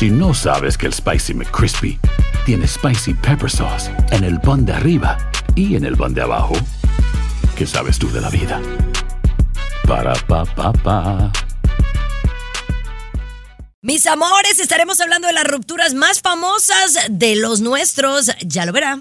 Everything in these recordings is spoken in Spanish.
Si no sabes que el Spicy McCrispy tiene Spicy Pepper Sauce en el pan de arriba y en el pan de abajo, ¿qué sabes tú de la vida? Para, pa, pa, pa. Mis amores, estaremos hablando de las rupturas más famosas de los nuestros. Ya lo verá.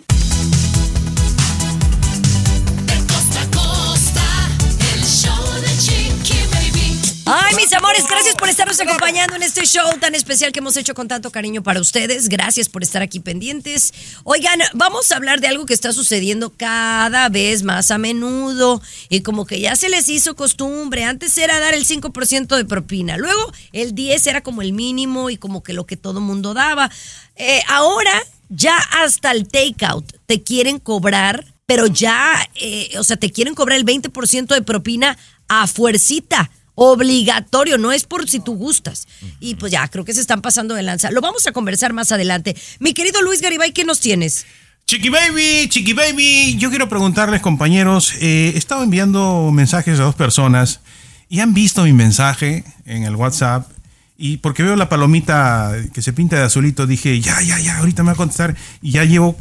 Ay, mis amores, gracias por estarnos acompañando en este show tan especial que hemos hecho con tanto cariño para ustedes. Gracias por estar aquí pendientes. Oigan, vamos a hablar de algo que está sucediendo cada vez más a menudo y como que ya se les hizo costumbre. Antes era dar el 5% de propina, luego el 10 era como el mínimo y como que lo que todo mundo daba. Eh, ahora ya hasta el takeout te quieren cobrar, pero ya, eh, o sea, te quieren cobrar el 20% de propina a fuercita obligatorio, no es por si tú gustas. Y pues ya, creo que se están pasando de lanza. Lo vamos a conversar más adelante. Mi querido Luis Garibay, ¿qué nos tienes? Chiqui Baby, Chiqui Baby, yo quiero preguntarles compañeros, eh, he estado enviando mensajes a dos personas y han visto mi mensaje en el WhatsApp y porque veo la palomita que se pinta de azulito, dije, ya, ya, ya, ahorita me va a contestar y ya llevo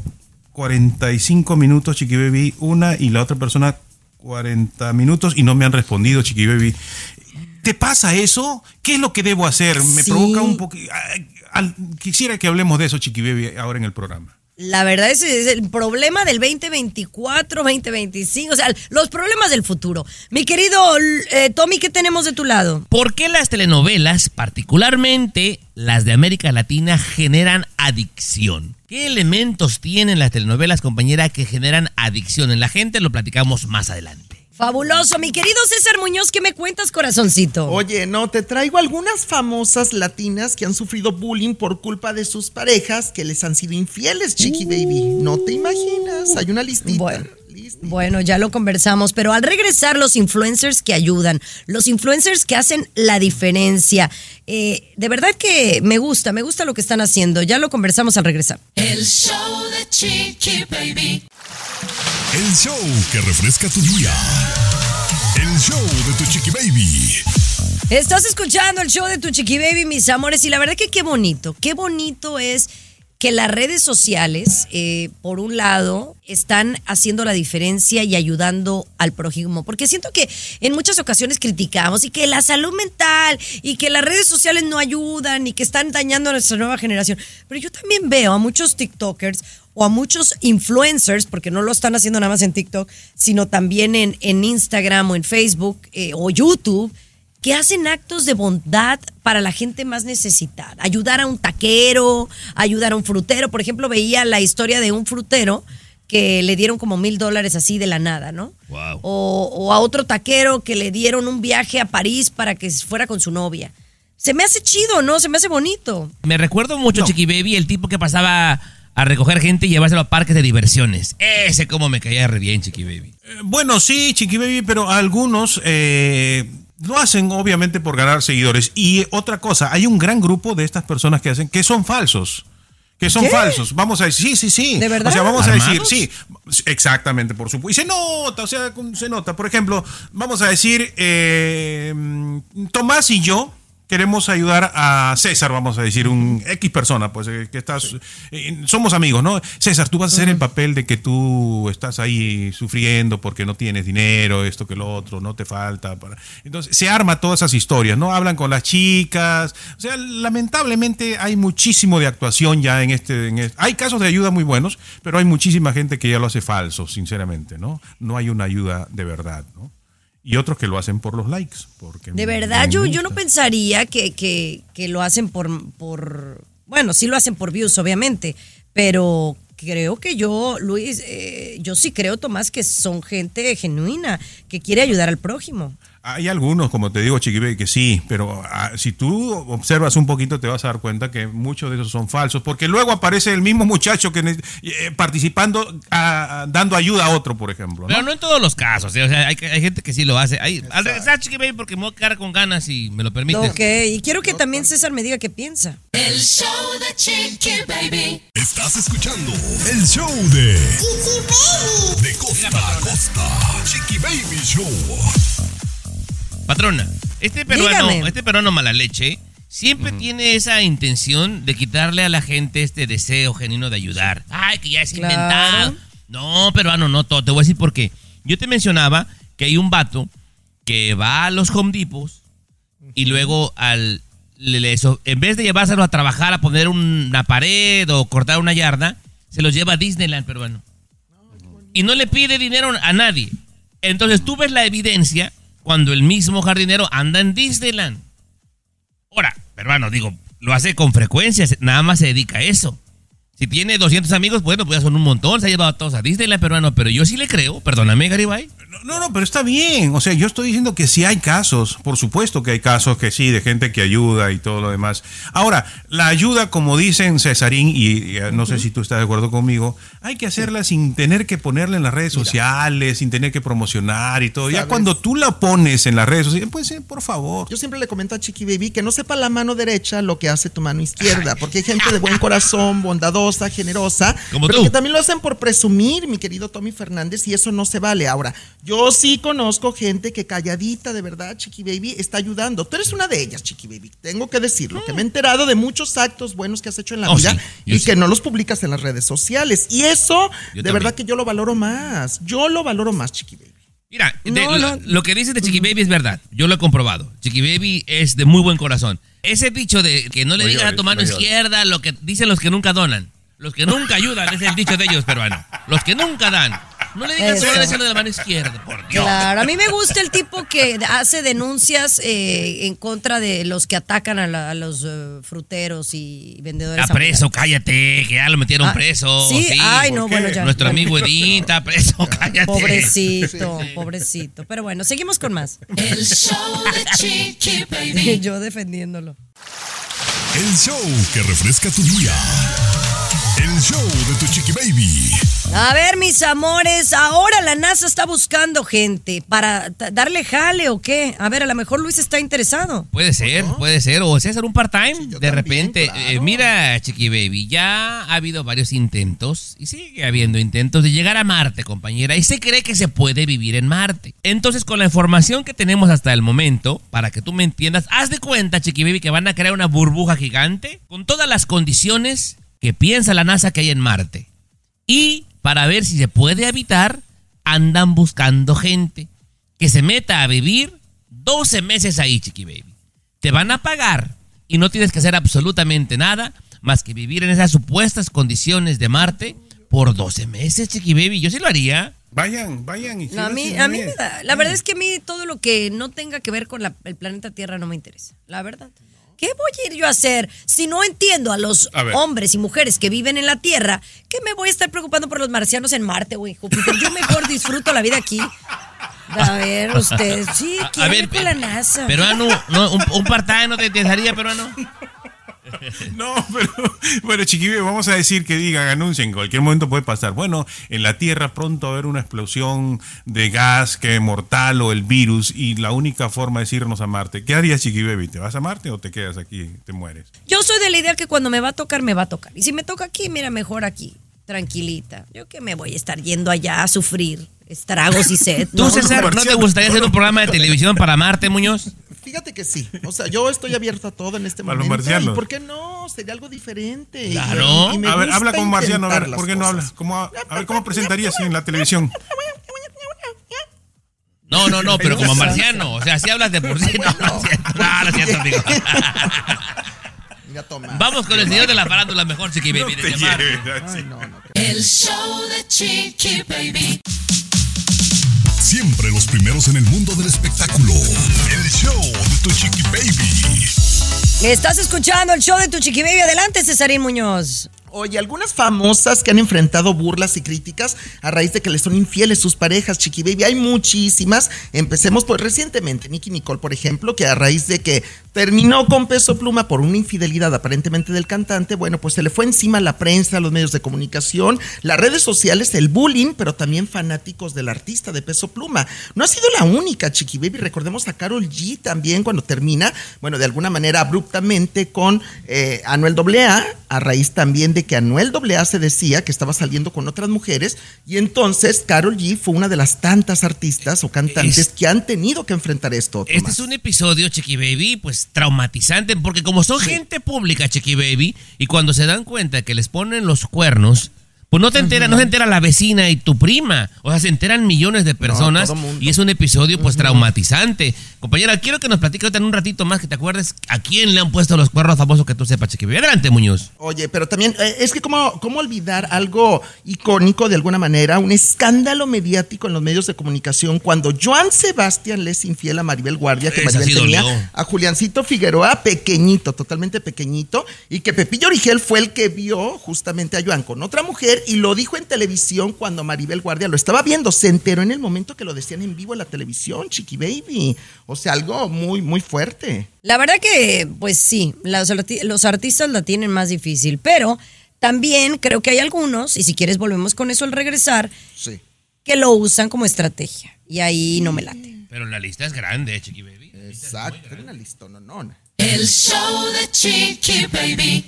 45 minutos, Chiqui Baby, una y la otra persona 40 minutos y no me han respondido, Chiqui Baby. ¿Te pasa eso? ¿Qué es lo que debo hacer? Me Sí. provoca un poco... Quisiera que hablemos de eso, Chiqui Baby, ahora en el programa. La verdad es, es el problema del 2024, 2025, o sea, los problemas del futuro. Mi querido eh, Tommy, ¿qué tenemos de tu lado? ¿Por qué las telenovelas, particularmente las de América Latina, generan adicción? ¿Qué elementos tienen las telenovelas, compañera, que generan adicción en la gente? Lo platicamos más adelante. Fabuloso, mi querido César Muñoz, ¿qué me cuentas, corazoncito? Oye, no, te traigo algunas famosas latinas que han sufrido bullying por culpa de sus parejas que les han sido infieles, Chiqui Baby. No te imaginas, hay una listita. Bueno. Bueno, ya lo conversamos, pero al regresar los influencers que ayudan, los influencers que hacen la diferencia, eh, de verdad que me gusta, me gusta lo que están haciendo, ya lo conversamos al regresar. El show de Chiqui Baby. El show que refresca tu día. El show de tu chiqui baby. Estás escuchando el show de tu chiqui baby, mis amores, y la verdad que qué bonito, qué bonito es que las redes sociales, eh, por un lado, están haciendo la diferencia y ayudando al prójimo, porque siento que en muchas ocasiones criticamos y que la salud mental y que las redes sociales no ayudan y que están dañando a nuestra nueva generación, pero yo también veo a muchos TikTokers o a muchos influencers, porque no lo están haciendo nada más en TikTok, sino también en, en Instagram o en Facebook eh, o YouTube, que hacen actos de bondad para la gente más necesitada. Ayudar a un taquero, ayudar a un frutero. Por ejemplo, veía la historia de un frutero que le dieron como mil dólares así de la nada, ¿no? Wow. O, o a otro taquero que le dieron un viaje a París para que fuera con su novia. Se me hace chido, ¿no? Se me hace bonito. Me recuerdo mucho, Chiqui Baby, el tipo que pasaba a recoger gente y llevárselo a parques de diversiones. Ese como me caía re bien, Chiqui Baby. Eh, Bueno, sí, Chiqui Baby, pero algunos eh, lo hacen obviamente por ganar seguidores. Y otra cosa, hay un gran grupo de estas personas que hacen que son falsos. Que son ¿Qué? falsos. Vamos a decir, sí, sí, sí. ¿De verdad? O sea, vamos a decir, sí, exactamente, por supuesto. Y se nota, o sea, se nota. Por ejemplo, vamos a decir, eh, Tomás y yo queremos ayudar a César, vamos a decir, un X persona, pues eh, que estás, eh, somos amigos, ¿no? César, tú vas a hacer el papel de que tú estás ahí sufriendo porque no tienes dinero, esto que lo otro, no te falta. Para... Entonces, se arma todas esas historias, ¿no? Hablan con las chicas, o sea, lamentablemente hay muchísimo de actuación ya en este, en este- Hay casos de ayuda muy buenos, pero hay muchísima gente que ya lo hace falso, sinceramente, ¿no? No hay una ayuda de verdad, ¿no? Y otros que lo hacen por los likes. Porque De verdad, yo, yo no pensaría que, que, que lo hacen por, por. Bueno, sí lo hacen por views, obviamente. Pero creo que yo, Luis, eh, yo sí creo, Tomás, que son gente genuina, que quiere ayudar al prójimo. Hay algunos, como te digo, Chiquibe, que sí, pero ah, si tú observas un poquito te vas a dar cuenta que muchos de esos son falsos, porque luego aparece el mismo muchacho que eh, participando, ah, dando ayuda a otro, por ejemplo. ¿no? Pero no en todos los casos, ¿eh? o sea, hay, hay gente que sí lo hace. Hay- al regresar, Chiqui Baby, porque me voy a quedar con ganas y me lo permites. Ok, y quiero que también César me diga qué piensa. El show de Chiqui Baby. Estás escuchando el show de De costa a costa. Chiqui Baby Show. Patrona, este peruano, Dígame. este peruano mala leche siempre tiene esa intención de quitarle a la gente este deseo genuino de ayudar. Ay, que ya es Claro. inventado. No, peruano, no todo. Te voy a decir por qué. Yo te mencionaba que hay un vato que va a los Home Depots y luego al en vez de llevárselo a trabajar a poner una pared o cortar una yarda, se los lleva a Disneyland peruano. Y no le pide dinero a nadie. Entonces tú ves la evidencia cuando el mismo jardinero anda en Disneyland. Ahora, peruano, digo, lo hace con frecuencia, nada más se dedica a eso. Si tiene 200 amigos, bueno, pues ya son un montón, se ha llevado a todos a Disneyland peruano, pero yo sí le creo, perdóname, Garibay. No, no, no, pero está bien. O sea, yo estoy diciendo que sí hay casos. Por supuesto que hay casos que sí, de gente que ayuda y todo lo demás. Ahora, la ayuda, como dicen Cesarín, y, y, eh, no sé si tú estás de acuerdo conmigo, hay que hacerla sin tener que ponerla en las redes sociales, sin tener que promocionar y todo. Ya cuando tú la pones en las redes sociales, pues eh, por favor. Yo siempre le comento a Chiqui Baby que no sepa la mano derecha lo que hace tu mano izquierda, porque hay gente de buen corazón, bondadosa, generosa, Como pero tú. que también lo hacen por presumir, mi querido Tommy Fernández, y eso no se vale. Ahora, yo sí conozco gente que calladita, de verdad, Chiqui Baby, está ayudando. Tú eres una de ellas, Chiqui Baby, tengo que decirlo, que me he enterado de muchos actos buenos que has hecho en la Oh, vida sí, y sí. que no los publicas en las redes sociales. Y eso, Yo de verdad que yo lo valoro más. Yo lo valoro más, Chiqui Baby. Mira, de- No, lo, no. lo que dices de Chiqui Baby es verdad. Yo lo he comprobado. Chiqui Baby es de muy buen corazón. Ese dicho de que no le No digas a tu mano izquierda lo que dicen los que nunca donan. Los que nunca ayudan, es el dicho de ellos, peruano. Los que nunca dan. No le digas izquierda de la mano izquierda, por Dios. Claro, a mí me gusta el tipo que hace denuncias eh, en contra de los que atacan a, la- a los eh, fruteros y vendedores. Está preso, cállate, que ya lo metieron Ah, preso. sí, ay, no, bueno, ya. Nuestro bueno. amigo Edín está preso, cállate. Pobrecito, pobrecito. Pero bueno, seguimos con más. El show de Chiqui Baby. Yo defendiéndolo. El show que refresca tu día. El show de tu chiqui baby. A ver, mis amores, ahora la NASA está buscando gente para darle jale o qué. A ver, a lo mejor Luis está interesado. Puede ser, puede ser. O César, un part-time. de también, repente, claro. eh, mira, Chiqui Baby, ya ha habido varios intentos y sigue habiendo intentos de llegar a Marte, compañera. Y se cree que se puede vivir en Marte. Entonces, con la información que tenemos hasta el momento, para que tú me entiendas, haz de cuenta, Chiqui Baby, que van a crear una burbuja gigante con todas las condiciones que piensa la NASA que hay en Marte. Y para ver si se puede habitar, andan buscando gente que se meta a vivir 12 meses ahí, Chiqui Baby. Te van a pagar y no tienes que hacer absolutamente nada más que vivir en esas supuestas condiciones de Marte por 12 meses, Chiqui Baby. Yo sí lo haría. Vayan, vayan. Y No, a mí, a mí bien. me da- la verdad es que a mí todo lo que no tenga que ver con la- el planeta Tierra no me interesa, la verdad. ¿Qué voy a ir yo a hacer si no entiendo a los A hombres y mujeres que viven en la Tierra? ¿Qué me voy a estar preocupando por los marcianos en Marte o en Júpiter? Yo mejor disfruto la vida aquí. A ver, ustedes, sí, a ver, ir con la NASA. Peruano, no, un, un part-time no te interesaría, peruano. No, pero bueno, chiquillos, vamos a decir que digan, anuncien, en cualquier momento puede pasar. Bueno, en la Tierra pronto va a haber una explosión de gas que es mortal o el virus y la única forma es irnos a Marte. ¿Qué harías, Chiqui Baby? ¿Te vas a Marte o te quedas aquí te mueres? Yo soy de la idea que cuando me va a tocar, me va a tocar. Y si me toca aquí, mira, mejor aquí, tranquilita. Yo que me voy a estar yendo allá a sufrir estragos y sed. ¿Tú, No, César, no te gustaría hacer un programa de televisión para Marte, Muñoz? Fíjate que sí. O sea, yo estoy abierto a todo en este los momento. marcianos. ¿Y por qué no? Sería algo diferente. Claro. y me A ver, habla como marciano, a ver, ¿por qué no hablas? ¿Cómo, a ver, ¿cómo presentarías en la televisión? No, no, no, pero como marciano. O sea, si hablas de por sí, no, no. No, cierto. Vamos con el señor de la farándula mejor, Chiqui Baby. Te. Ay, no. El show de Chiqui Baby. Siempre los primeros en el mundo del espectáculo. El show de tu chiqui baby. Estás escuchando el show de tu chiqui baby. Adelante, Cesarín Muñoz. Oye, algunas famosas que han enfrentado burlas y críticas a raíz de que les son infieles sus parejas, Chiqui Baby. Hay muchísimas. Empecemos pues recientemente. Nicky Nicole, por ejemplo, que a raíz de que terminó con Peso Pluma por una infidelidad aparentemente del cantante, bueno, pues se le fue encima la prensa, los medios de comunicación, las redes sociales, el bullying, pero también fanáticos del artista de Peso Pluma. No ha sido la única, Chiqui Baby. Recordemos a Carol G también cuando termina, bueno, de alguna manera abruptamente con eh, Anuel AA, a raíz también de de que Anuel AA se decía que estaba saliendo con otras mujeres y entonces Carol G fue una de las tantas artistas o cantantes Es- que han tenido que enfrentar esto. Este es un episodio, Chiqui Baby, pues traumatizante, porque como son gente pública, Chiqui Baby, y cuando se dan cuenta que les ponen los cuernos, pues no te entera, no se entera la vecina y tu prima, o sea, se enteran millones de personas y es un episodio pues traumatizante. Compañera, quiero que nos platique ahorita en un ratito más que te acuerdes a quién le han puesto los cuernos famosos que tú sepas, Chiqui. Adelante, Muñoz. Oye, pero también eh, es que cómo, cómo olvidar algo icónico de alguna manera, un escándalo mediático en los medios de comunicación cuando Joan Sebastián le es infiel a Maribel Guardia, que Maribel tenía dolió. a Juliancito Figueroa pequeñito, totalmente pequeñito, y que Pepillo Origel fue el que vio justamente a Joan con otra mujer y lo dijo en televisión cuando Maribel Guardia lo estaba viendo, se enteró en el momento que lo decían en vivo en la televisión, Chiqui Baby, o sea, algo muy, muy fuerte. La verdad que, pues sí, los, arti- los artistas la tienen más difícil, pero también creo que hay algunos, y si quieres volvemos con eso al regresar, Sí. que lo usan como estrategia. Y ahí no me late. Pero la lista es grande, Chiqui Baby. Exacto, una listona, no, no. El show de Chiqui Baby.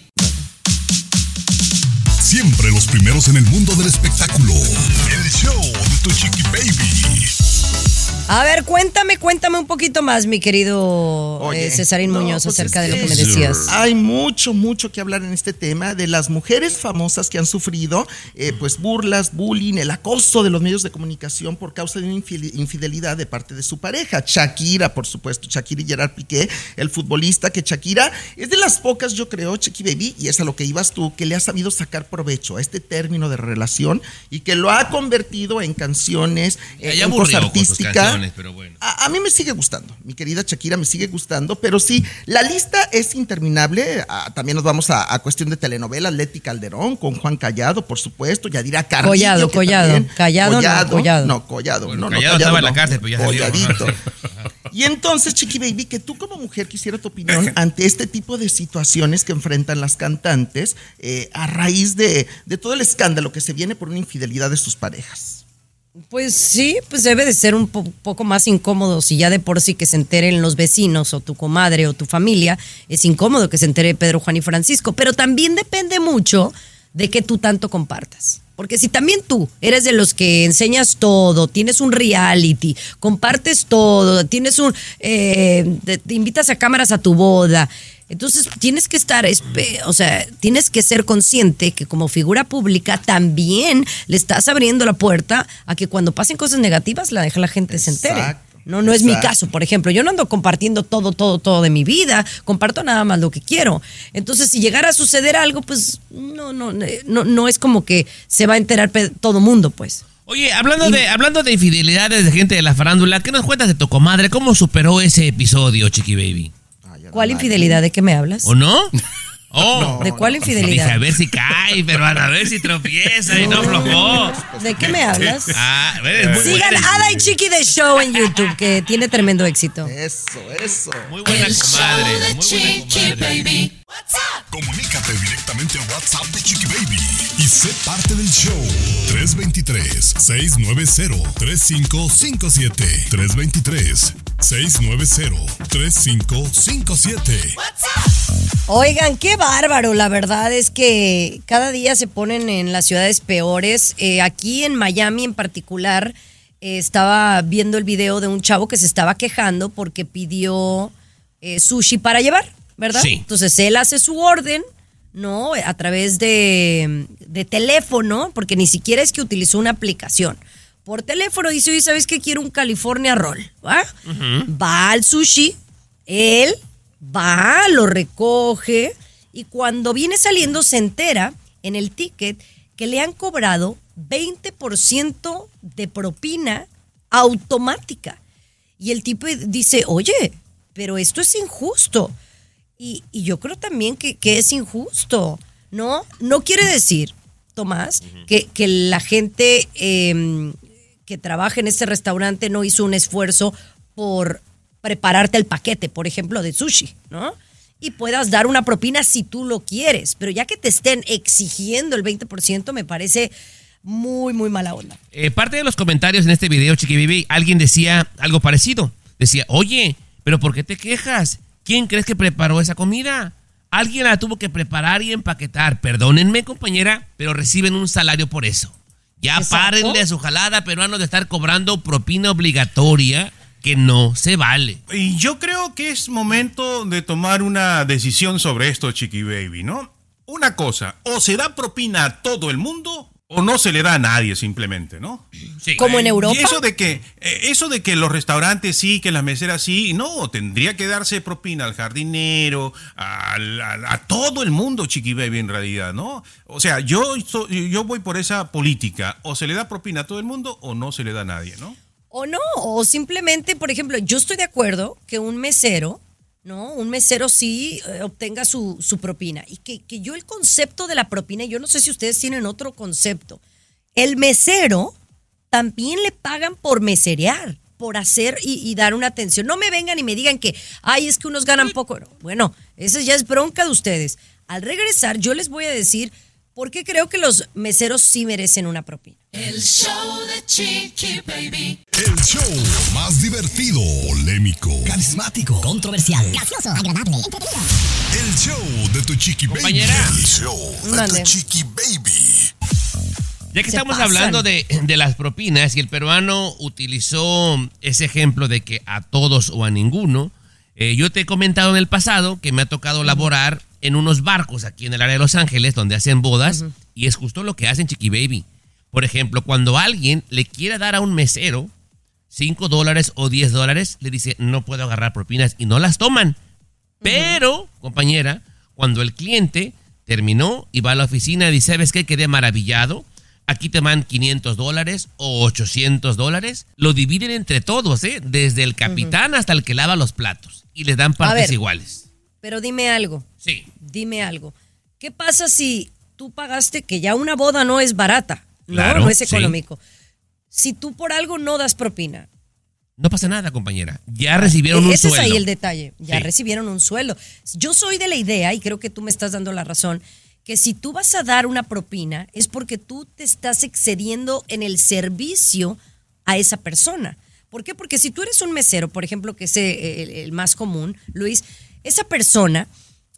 Siempre los primeros en el mundo del espectáculo. El show de tu chiqui baby. A ver, cuéntame, cuéntame un poquito más, mi querido Oye, eh, Cesarín no, Muñoz, pues acerca de lo que me decías. Hay mucho, mucho que hablar en este tema de las mujeres famosas que han sufrido eh, pues burlas, bullying, el acoso de los medios de comunicación por causa de una infide- infidelidad de parte de su pareja. Shakira, por supuesto, Shakira y Gerard Piqué, el futbolista, que Shakira es de las pocas, yo creo, Chiqui Baby, y es a lo que ibas tú, que le ha sabido sacar provecho a este término de relación y que lo ha convertido en canciones, Ya, eh, en cosa aburrió con sus artística. Canciones, pero bueno. A, a mí me sigue gustando, mi querida Shakira me sigue gustando, pero sí, la lista es interminable. Ah, también nos vamos a, a cuestión de telenovelas, Leti Calderón, con Juan Callado, por supuesto, Yadira Carrillo. Collado, Collado. también- Callado, no, Collado. No, Collado. Bueno, no, no, Callado estaba en la cárcel, pero ya. Colladito. Y entonces, Chiqui Baby, que tú como mujer quisiera tu opinión ante este tipo de situaciones que enfrentan las cantantes eh, a raíz de, de todo el escándalo que se viene por una infidelidad de sus parejas. Pues sí, pues debe de ser un po- poco más incómodo si ya de por sí que se enteren los vecinos o tu comadre o tu familia, es incómodo que se entere Pedro, Juan y Francisco, pero también depende mucho de que tú tanto compartas. Porque si también tú eres de los que enseñas todo, tienes un reality, compartes todo, tienes un, eh, te invitas a cámaras a tu boda, entonces tienes que estar, o sea, tienes que ser consciente que como figura pública también le estás abriendo la puerta a que cuando pasen cosas negativas la deja la gente se entere. Exacto, No, no es mi caso, por ejemplo. Yo no ando compartiendo todo, todo, todo de mi vida. Comparto nada más lo que quiero. Entonces, si llegara a suceder algo, pues no, no, no, no es como que se va a enterar todo mundo, pues. Oye, hablando de, hablando de infidelidades de gente de la farándula, ¿qué nos cuentas de tu comadre? ¿Cómo superó ese episodio, Chiqui Baby? ¿Cuál infidelidad? ¿De qué me hablas? ¿O no? Oh, ¿De cuál Dije, infidelidad? a ver si cae, pero a ver si tropieza y no aflojó. ¿De qué me hablas? Ah, eres muy Sigan buena, Ada y Chiqui de Show en YouTube, que tiene tremendo éxito. Eso, eso. muy buena El show comadre, de muy buena Chiqui comadre. Baby. Comunícate directamente a WhatsApp de Chiqui Baby y sé parte del show. 323-690-3557. 323-690-3557. Oigan, qué bárbaro, la verdad es que cada día se ponen en las ciudades peores. Eh, aquí en Miami en particular, eh, estaba viendo el video de un chavo que se estaba quejando porque pidió eh, sushi para llevar, ¿verdad? Sí. Entonces él hace su orden, ¿no? A través de, de teléfono, porque ni siquiera es que utilizó una aplicación. Por teléfono dice, oye, ¿sabes qué? Quiero un California Roll, ¿va? Va al sushi, él va, lo recoge y cuando viene saliendo se entera en el ticket que le han cobrado 20% de propina automática. Y el tipo dice, oye, pero esto es injusto. Y, y yo creo también que, que es injusto, ¿no? No quiere decir, Tomás, que, que la gente eh, que trabaja en este restaurante no hizo un esfuerzo por prepararte el paquete, por ejemplo, de sushi, ¿no? Y puedas dar una propina si tú lo quieres, pero ya que te estén exigiendo el 20%, me parece muy, muy mala onda. Eh, parte de los comentarios en este video, Chiqui Baby, alguien decía algo parecido. Decía, oye, pero ¿por qué te quejas? ¿Quién crees que preparó esa comida? Alguien la tuvo que preparar y empaquetar. Perdónenme, compañera, pero reciben un salario por eso. Ya Exacto. párenle a su jalada peruano de estar cobrando propina obligatoria que no se vale. Y yo creo que es momento de tomar una decisión sobre esto, Chiqui Baby, ¿no? Una cosa, o se da propina a todo el mundo o no se le da a nadie simplemente, ¿no? Sí. Como en Europa. Y eso de que eh, eso de que los restaurantes sí, que las meseras sí, no, tendría que darse propina al jardinero, al- al- a, todo el mundo, Chiqui Baby, en realidad, ¿no? O sea, yo, yo voy por esa política, o se le da propina a todo el mundo o no se le da a nadie, ¿no? O no, o simplemente, por ejemplo, yo estoy de acuerdo que un mesero, ¿no? Un mesero sí eh, obtenga su, su propina. Y que, que yo el concepto de la propina, yo no sé si ustedes tienen otro concepto. El mesero también le pagan por meserear, por hacer y, y dar una atención. No me vengan y me digan que, ay, es que unos ganan poco. No, Bueno, esa ya es bronca de ustedes. Al regresar, yo les voy a decir por qué creo que los meseros sí merecen una propina. El show de Chiqui Baby. El show más divertido, polémico, Carismático, controversial, gracioso, agradable, entretenido. el show de tu chiqui baby. El show de tu chiqui baby. Ya que Se estamos pasan. hablando de, de las propinas y el peruano utilizó ese ejemplo de que a todos o a ninguno, eh, yo te he comentado en el pasado que me ha tocado laborar en unos barcos aquí en el área de Los Ángeles donde hacen bodas y es justo lo que hacen Chiqui Baby. Por ejemplo, cuando alguien le quiere dar a un mesero 5 dólares o 10 dólares, le dice no puedo agarrar propinas y no las toman. Pero, compañera, cuando el cliente terminó y va a la oficina y dice, ¿sabes qué? Quedé maravillado. Aquí te van 500 dólares o 800 dólares. Lo dividen entre todos, ¿eh? Desde el capitán hasta el que lava los platos. Y les dan partes ver. iguales. Pero dime algo. Sí. dime algo. ¿Qué pasa si tú pagaste que ya una boda no es barata? No, Claro, no es sí. Si tú por algo no das propina, No pasa nada, compañera. Ya recibieron un ese sueldo. es ahí el detalle. Ya Sí. recibieron un sueldo. Yo soy de la idea, y creo que tú me estás dando la razón, que si tú vas a dar una propina es porque tú te estás excediendo en el servicio a esa persona. ¿Por qué? Porque si tú eres un mesero, por ejemplo, que es eh, el, el más común, Luis, esa persona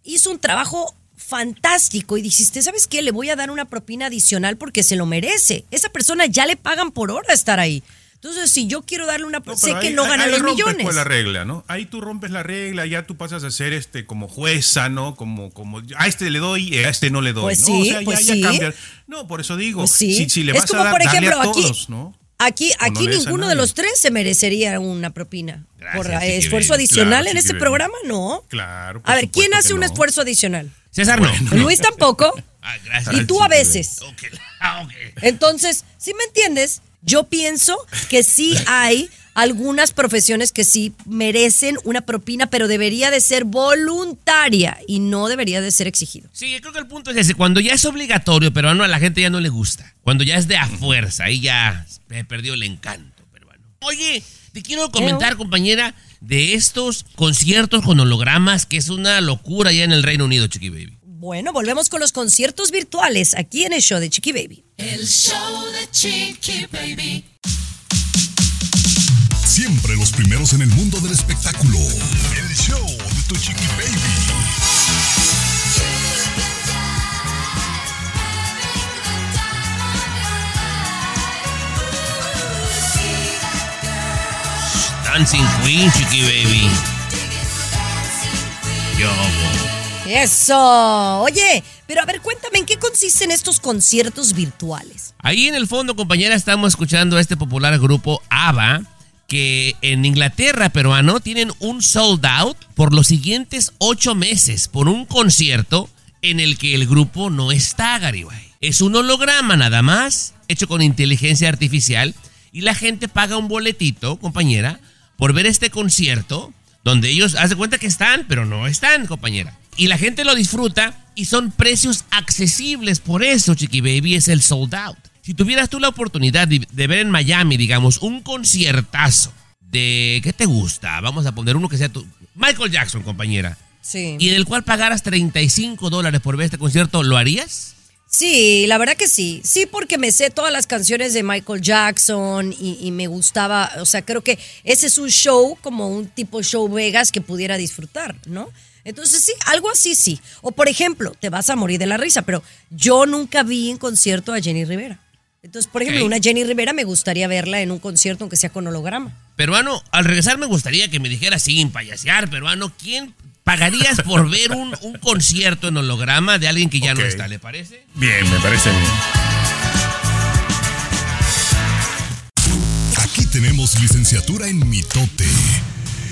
hizo un trabajo fantástico y dijiste, ¿sabes qué? Le voy a dar una propina adicional porque se lo merece. Esa persona ya le pagan por hora estar ahí. Entonces, si yo quiero darle una No, sé que no gana ahí los rompes, millones. pues, la regla, ¿no? Ahí tú rompes la regla, ya tú pasas a ser este como jueza, ¿no? Como, como a este le doy, a este no le doy, Pues ¿no? sí, o sea, ya, pues ya sí. cambia. No, por eso digo, Pues sí. si, si le es vas como, a dar, por ejemplo, a aquí, todos, ¿no? aquí, no aquí le des a ninguno de los tres se merecería una propina. Gracias, por esfuerzo adicional Claro, en este programa, no. Claro. por A ver, ¿quién hace un esfuerzo adicional? César no. Luis tampoco. Ah, gracias. y tú a veces. Ok. Ah, ok. Entonces, si me entiendes, yo pienso que sí hay algunas profesiones que sí merecen una propina, pero debería de ser voluntaria y no debería de ser exigido. Sí, yo creo que el punto es ese. Cuando ya es obligatorio, peruano, a la gente ya no le gusta. Cuando ya es de a fuerza, ahí ya se perdió el encanto peruano. Oye, te quiero comentar, compañera, de estos conciertos con hologramas, que es una locura ya en el Reino Unido, Chiqui Baby. Bueno, volvemos con los conciertos virtuales aquí en el show de Chiqui Baby. El show de Chiqui Baby. Siempre los primeros en el mundo del espectáculo. El show de tu chiqui baby. Dancing Queen, Chiqui Baby. Yo. Eso. Oye, pero a ver, cuéntame, ¿en qué consisten estos conciertos virtuales? Ahí en el fondo, compañera, estamos escuchando a este popular grupo ABBA, que en Inglaterra, peruano, tienen un sold out por los siguientes ocho meses por un concierto en el que el grupo no está, Garibay. Es un holograma nada más, hecho con inteligencia artificial, y la gente paga un boletito, compañera, por ver este concierto, donde ellos hacen cuenta que están, pero no están, compañera. Y la gente lo disfruta y son precios accesibles, por eso, Chiqui Baby, es el sold out. Si tuvieras tú la oportunidad de, de ver en Miami, digamos, un conciertazo de, ¿qué te gusta? Vamos a poner uno que sea tu... Michael Jackson, compañera. Sí. Y en el cual pagaras 35 dólares por ver este concierto, ¿lo harías? Sí, la verdad que sí. Sí, porque me sé todas las canciones de Michael Jackson y, y me gustaba, o sea, creo que ese es un show como un tipo show Vegas que pudiera disfrutar, ¿no? Entonces sí, algo así sí. O por ejemplo, te vas a morir de la risa, pero yo nunca vi en concierto a Jenny Rivera. Entonces, por ejemplo, una Jenny Rivera me gustaría verla en un concierto, aunque sea con holograma. Peruano, al regresar me gustaría que me dijera sin payasear, peruano, ¿quién pagarías por ver un, un concierto en holograma de alguien que ya no está? ¿Le parece? Bien, me parece bien. Aquí tenemos licenciatura en mitote.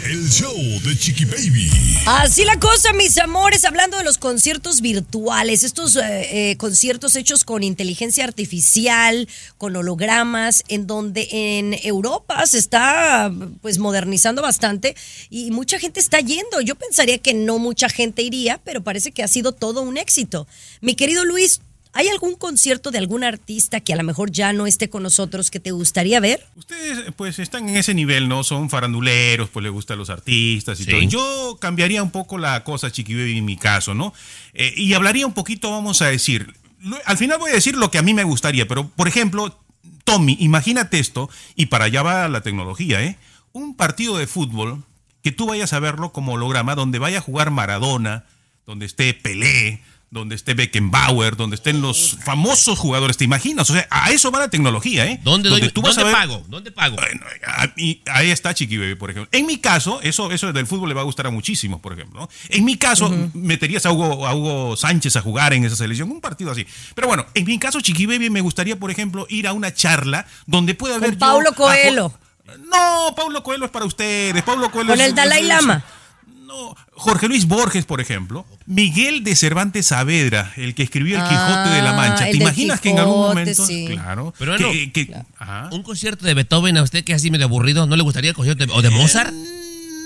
El show de Chiqui Baby. Así la cosa, mis amores, hablando de los conciertos virtuales, estos eh, eh, conciertos hechos con inteligencia artificial, con hologramas, en donde en Europa se está pues modernizando bastante y mucha gente está yendo. Yo pensaría que no mucha gente iría, pero parece que ha sido todo un éxito. Mi querido Luis, ¿hay algún concierto de algún artista que a lo mejor ya no esté con nosotros que te gustaría ver? Ustedes pues están en ese nivel, ¿no? Son faranduleros, pues les gustan los artistas y Sí. todo. Yo cambiaría un poco la cosa, Chiqui Baby, en mi caso, ¿no? Eh, y hablaría un poquito, vamos a decir, lo- al final voy a decir lo que a mí me gustaría, pero por ejemplo, Tommy, imagínate esto, y para allá va la tecnología, ¿eh? Un partido de fútbol que tú vayas a verlo como holograma, donde vaya a jugar Maradona, donde esté Pelé, donde esté Beckenbauer, donde estén los famosos jugadores, ¿te imaginas? O sea, a eso va la tecnología, ¿eh? ¿Dónde, Donde doy- tú vas ¿dónde a ver- pago? ¿Dónde pago? bueno, a- y ahí está Chiqui Baby, por ejemplo. En mi caso, eso, eso del fútbol le va a gustar a muchísimos, por ejemplo. ¿no? En mi caso, meterías a Hugo, a Hugo Sánchez a jugar en esa selección, un partido así. Pero bueno, en mi caso, Chiqui Baby, me gustaría, por ejemplo, ir a una charla donde pueda haber. yo Paulo Coelho. No, Paulo Coelho es para ustedes. Paulo Coelho Con es- el Dalai es- Lama. No, Jorge Luis Borges, por ejemplo. Miguel de Cervantes Saavedra, el que escribió El Quijote de la Ah, Mancha. el ¿Te imaginas que en algún momento. sí. Claro. Pero que- no, que- ajá. ¿Un concierto de Beethoven a usted que es así medio aburrido? ¿No le gustaría el concierto de, o de Mozart?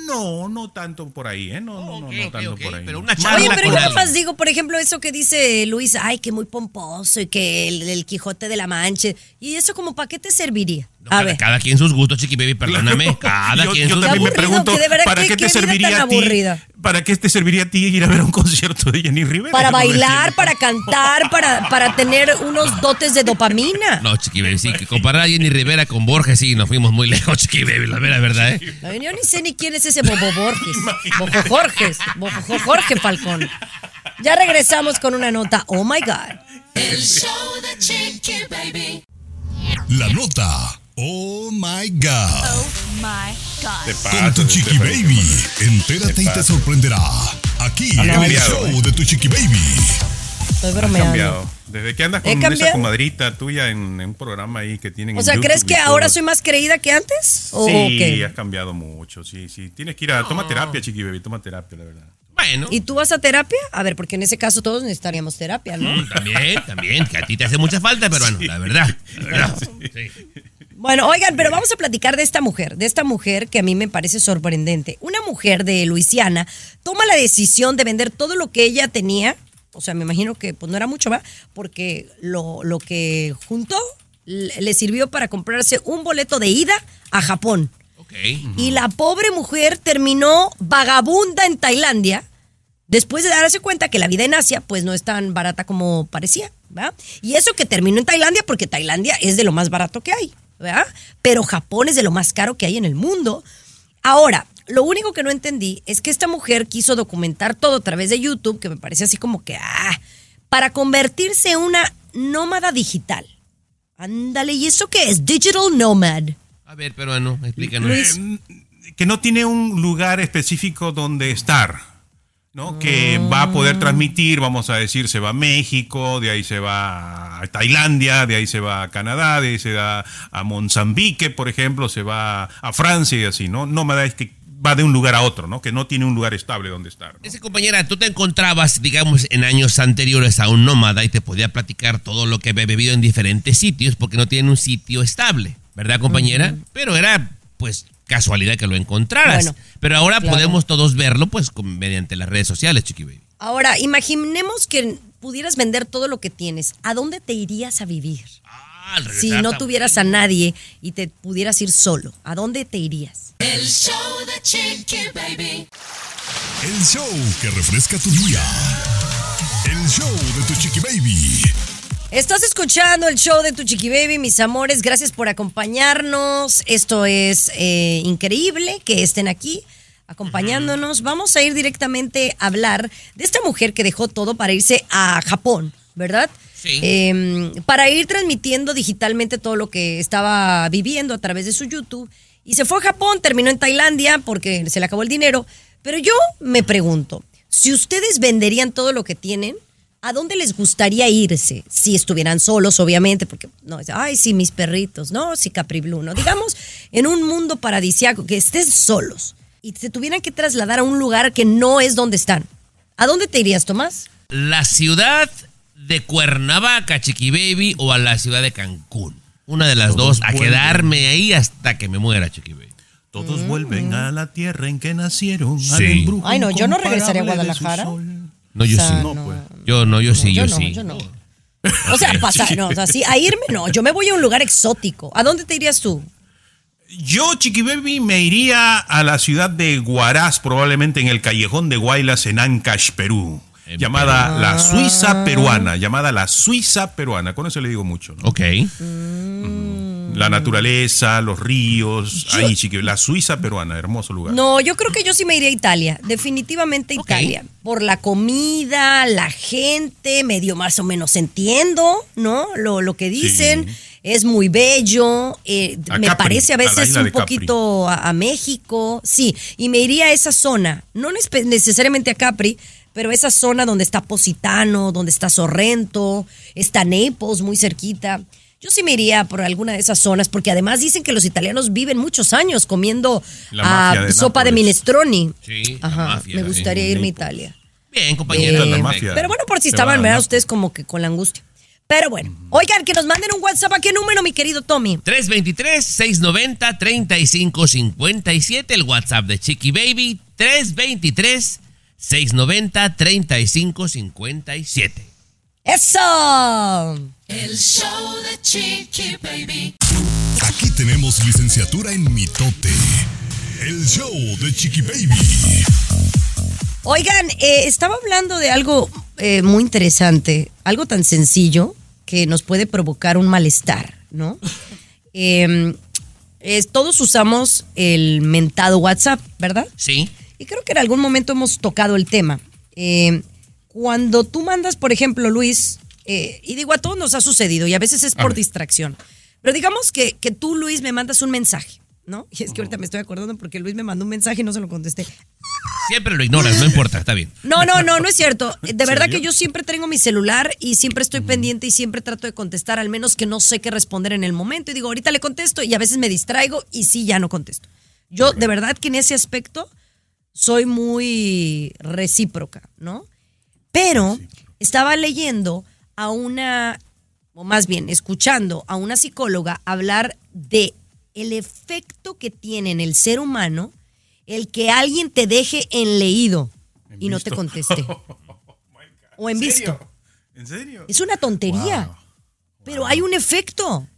No, no tanto por ahí, ¿eh? No, no, no, tanto por ahí. pero una charla Oye, pero yo nomás digo, por ejemplo, eso que dice Luis, ay, que muy pomposo y que el, el Quijote de la Mancha. ¿Y eso como para qué te serviría? No, A cada, ver. cada quien sus gustos, Chiqui Baby, perdóname. Cada yo, quien yo sus también me pregunto, de ¿para ¿qué- qué, qué te serviría a ti? aburrida? ¿Para qué te serviría a ti ir a ver un concierto de Jenny Rivera? Para no bailar, para cantar, para, para tener unos dotes de dopamina. No, Chiqui Baby, sí, que comparar a Jenny Rivera con Borges, sí, nos fuimos muy lejos, Chiqui Baby, la vera verdad, ¿eh? Ay, Yo ni sé ni quién es ese Bobo Borges. Bobo Jorges. Bobo Jorge Falcón. Ya regresamos con una nota. Oh my God. El show de Chiqui Baby. La nota. Oh my God. My God. Te Con tu Chiqui. Baby. Entérate y te sorprenderá. Aquí en el show de tu Chiqui Baby. Estoy bromeando. cambiado. Desde que andas con esa comadrita tuya en, en un programa ahí que tienen O sea, YouTube ¿crees que todo. ahora soy más creída que antes? ¿O Sí, qué? has cambiado mucho, sí, sí. Tienes que ir a... Toma terapia, Chiqui Baby, toma terapia, la verdad. Bueno, ¿Y tú vas a terapia? A ver, porque en ese caso todos necesitaríamos terapia, ¿no? mm, también, también, que a ti te hace mucha falta, pero bueno, la verdad, la verdad. sí. Bueno, oigan, pero vamos a platicar de esta mujer, de esta mujer que a mí me parece sorprendente. Una mujer de Luisiana toma la decisión de vender todo lo que ella tenía, o sea, me imagino que pues no era mucho, ¿va? Porque lo, lo que juntó le sirvió para comprarse un boleto de ida a Japón. Ok. Y la pobre mujer terminó vagabunda en Tailandia después de darse cuenta que la vida en Asia pues no es tan barata como parecía, ¿verdad? Y eso que terminó en Tailandia porque Tailandia es de lo más barato que hay, ¿verdad? Pero Japón es de lo más caro que hay en el mundo. Ahora, lo único que no entendí es que esta mujer quiso documentar todo a través de YouTube, que me parece así como que, ah, para convertirse en una nómada digital. Ándale, ¿y eso qué es? Digital Nomad. A ver, peruano, explícanos. Luis. Eh, que no tiene un lugar específico donde estar. ¿No? Que va a poder transmitir, vamos a decir, se va a México, de ahí se va a Tailandia, de ahí se va a Canadá, de ahí se va a Mozambique, por ejemplo, se va a Francia y así, ¿no? Nómada es que va de un lugar a otro, ¿no? Que no tiene un lugar estable donde estar. ¿no? Esa compañera, tú te encontrabas, digamos, en años anteriores a un nómada y te podía platicar todo lo que había bebido en diferentes sitios porque no tienen un sitio estable, ¿verdad, compañera? Pero era, pues, casualidad que lo encontraras. Bueno, Pero ahora claro. podemos todos verlo, pues, con- mediante las redes sociales, Chiqui Baby. Ahora, imaginemos que pudieras vender todo lo que tienes. ¿A dónde te irías a vivir? Ah, al Si no tuvieras a nadie y te pudieras ir solo, ¿a dónde te irías? El show de Chiqui Baby. El show que refresca tu día. El show de tu Chiqui Baby. Estás escuchando el show de Tu Chiqui Baby, mis amores. Gracias por acompañarnos. Esto es eh, increíble que estén aquí. acompañándonos. Vamos a ir directamente a hablar de esta mujer que dejó todo para irse a Japón, ¿verdad? Sí. Eh, para ir transmitiendo digitalmente todo lo que estaba viviendo a través de su YouTube. Y se fue a Japón, terminó en Tailandia porque se le acabó el dinero. Pero yo me pregunto, si ustedes venderían todo lo que tienen, ¿a dónde les gustaría irse? Si estuvieran solos, obviamente, porque no, es, ay, sí, mis perritos, no, sí, Capri Blue, no. Digamos, en un mundo paradisiaco, que estés solos y se tuvieran que trasladar a un lugar que no es donde están. ¿A dónde te irías, Tomás? La ciudad de Cuernavaca, Chiqui Baby, o a la ciudad de Cancún. Una de las dos, a quedarme ahí hasta que me muera, Chiqui Baby. Todos vuelven a la tierra en que nacieron. Sí. al embrujo Ay, no, yo no regresaría a Guadalajara. No, yo O sea, sí. no. pues. Yo no, yo sí, yo, yo no, sí. yo no. O sea, pasar, no, o sea, sí, a irme no. Yo me voy a un lugar exótico. ¿A dónde te irías tú? Yo, Chiqui Baby, me iría a la ciudad de Huaraz, probablemente en el callejón de Guaylas en Ancash, Perú. En llamada la Suiza peruana, llamada la Suiza peruana. Con eso le digo mucho. ¿no? Ok. La naturaleza, los ríos, Yo- ahí, Chiqui, la Suiza peruana, hermoso lugar. No, yo creo que yo sí me iría a Italia. Definitivamente Ok. Italia. Por la comida, la gente, medio más o menos entiendo, ¿no? Lo, lo que dicen. Sí. Es muy bello. eh, me Capri, parece a veces un poquito a, a México. Sí, y me iría a esa zona. No necesariamente a Capri, pero esa zona donde está Positano, donde está Sorrento, está Naples muy cerquita. Yo sí me iría por alguna de esas zonas, porque además dicen que los italianos viven muchos años comiendo ah, de sopa de Nápoles. minestrone. Sí, Ajá, mafia, me gustaría irme a. Italia. Bien, compañero. Eh, la mafia. Pero bueno, por si Se estaban, ¿verdad? Ustedes como que con la angustia. Pero bueno, oigan, que nos manden un WhatsApp. ¿A qué número, mi querido Tommy? 323-690-3557, el WhatsApp de Chiqui Baby. 323-690-3557. ¡Eso! El show de Chiqui Baby. Aquí tenemos licenciatura en mitote. El show de Chiqui Baby. Oigan, eh, estaba hablando de algo eh, muy interesante, algo tan sencillo que nos puede provocar un malestar, ¿no? Eh, es- todos usamos el mentado WhatsApp, ¿verdad? Sí. Y creo que en algún momento hemos tocado el tema. Eh, cuando tú mandas, por ejemplo, Luis, eh, y digo, a todos nos ha sucedido y a veces es por distracción, pero digamos que, que tú, Luis, me mandas un mensaje, ¿no? Y es que ahorita me estoy acordando porque Luis me mandó un mensaje y no se lo contesté. Siempre lo ignoras, no importa, está bien. No, no, no, no es cierto. De verdad que yo siempre tengo mi celular y siempre estoy pendiente y siempre trato de contestar, al menos que no sé qué responder en el momento. Y digo, ahorita le contesto y a veces me distraigo y sí, ya no contesto. Yo, de verdad que en ese aspecto soy muy recíproca, ¿no? Pero estaba leyendo a una, o más bien escuchando a una psicóloga hablar de el efecto que tiene en el ser humano el que alguien te deje en leído y no te conteste. o en visto. ¿En serio? Es una tontería. Wow. Pero hay un efecto.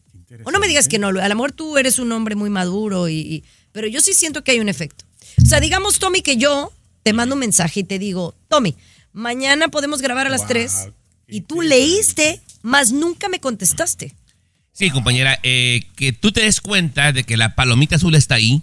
O no me digas que no, a lo mejor tú eres un hombre muy maduro, y, y- pero yo sí siento que hay un efecto. O sea, digamos, Tommy, que yo te mando un mensaje y te digo, Tommy, mañana podemos grabar a las Wow, 3 y tú leíste, más nunca me contestaste. Sí, compañera, eh, que tú te des cuenta de que la palomita azul está ahí.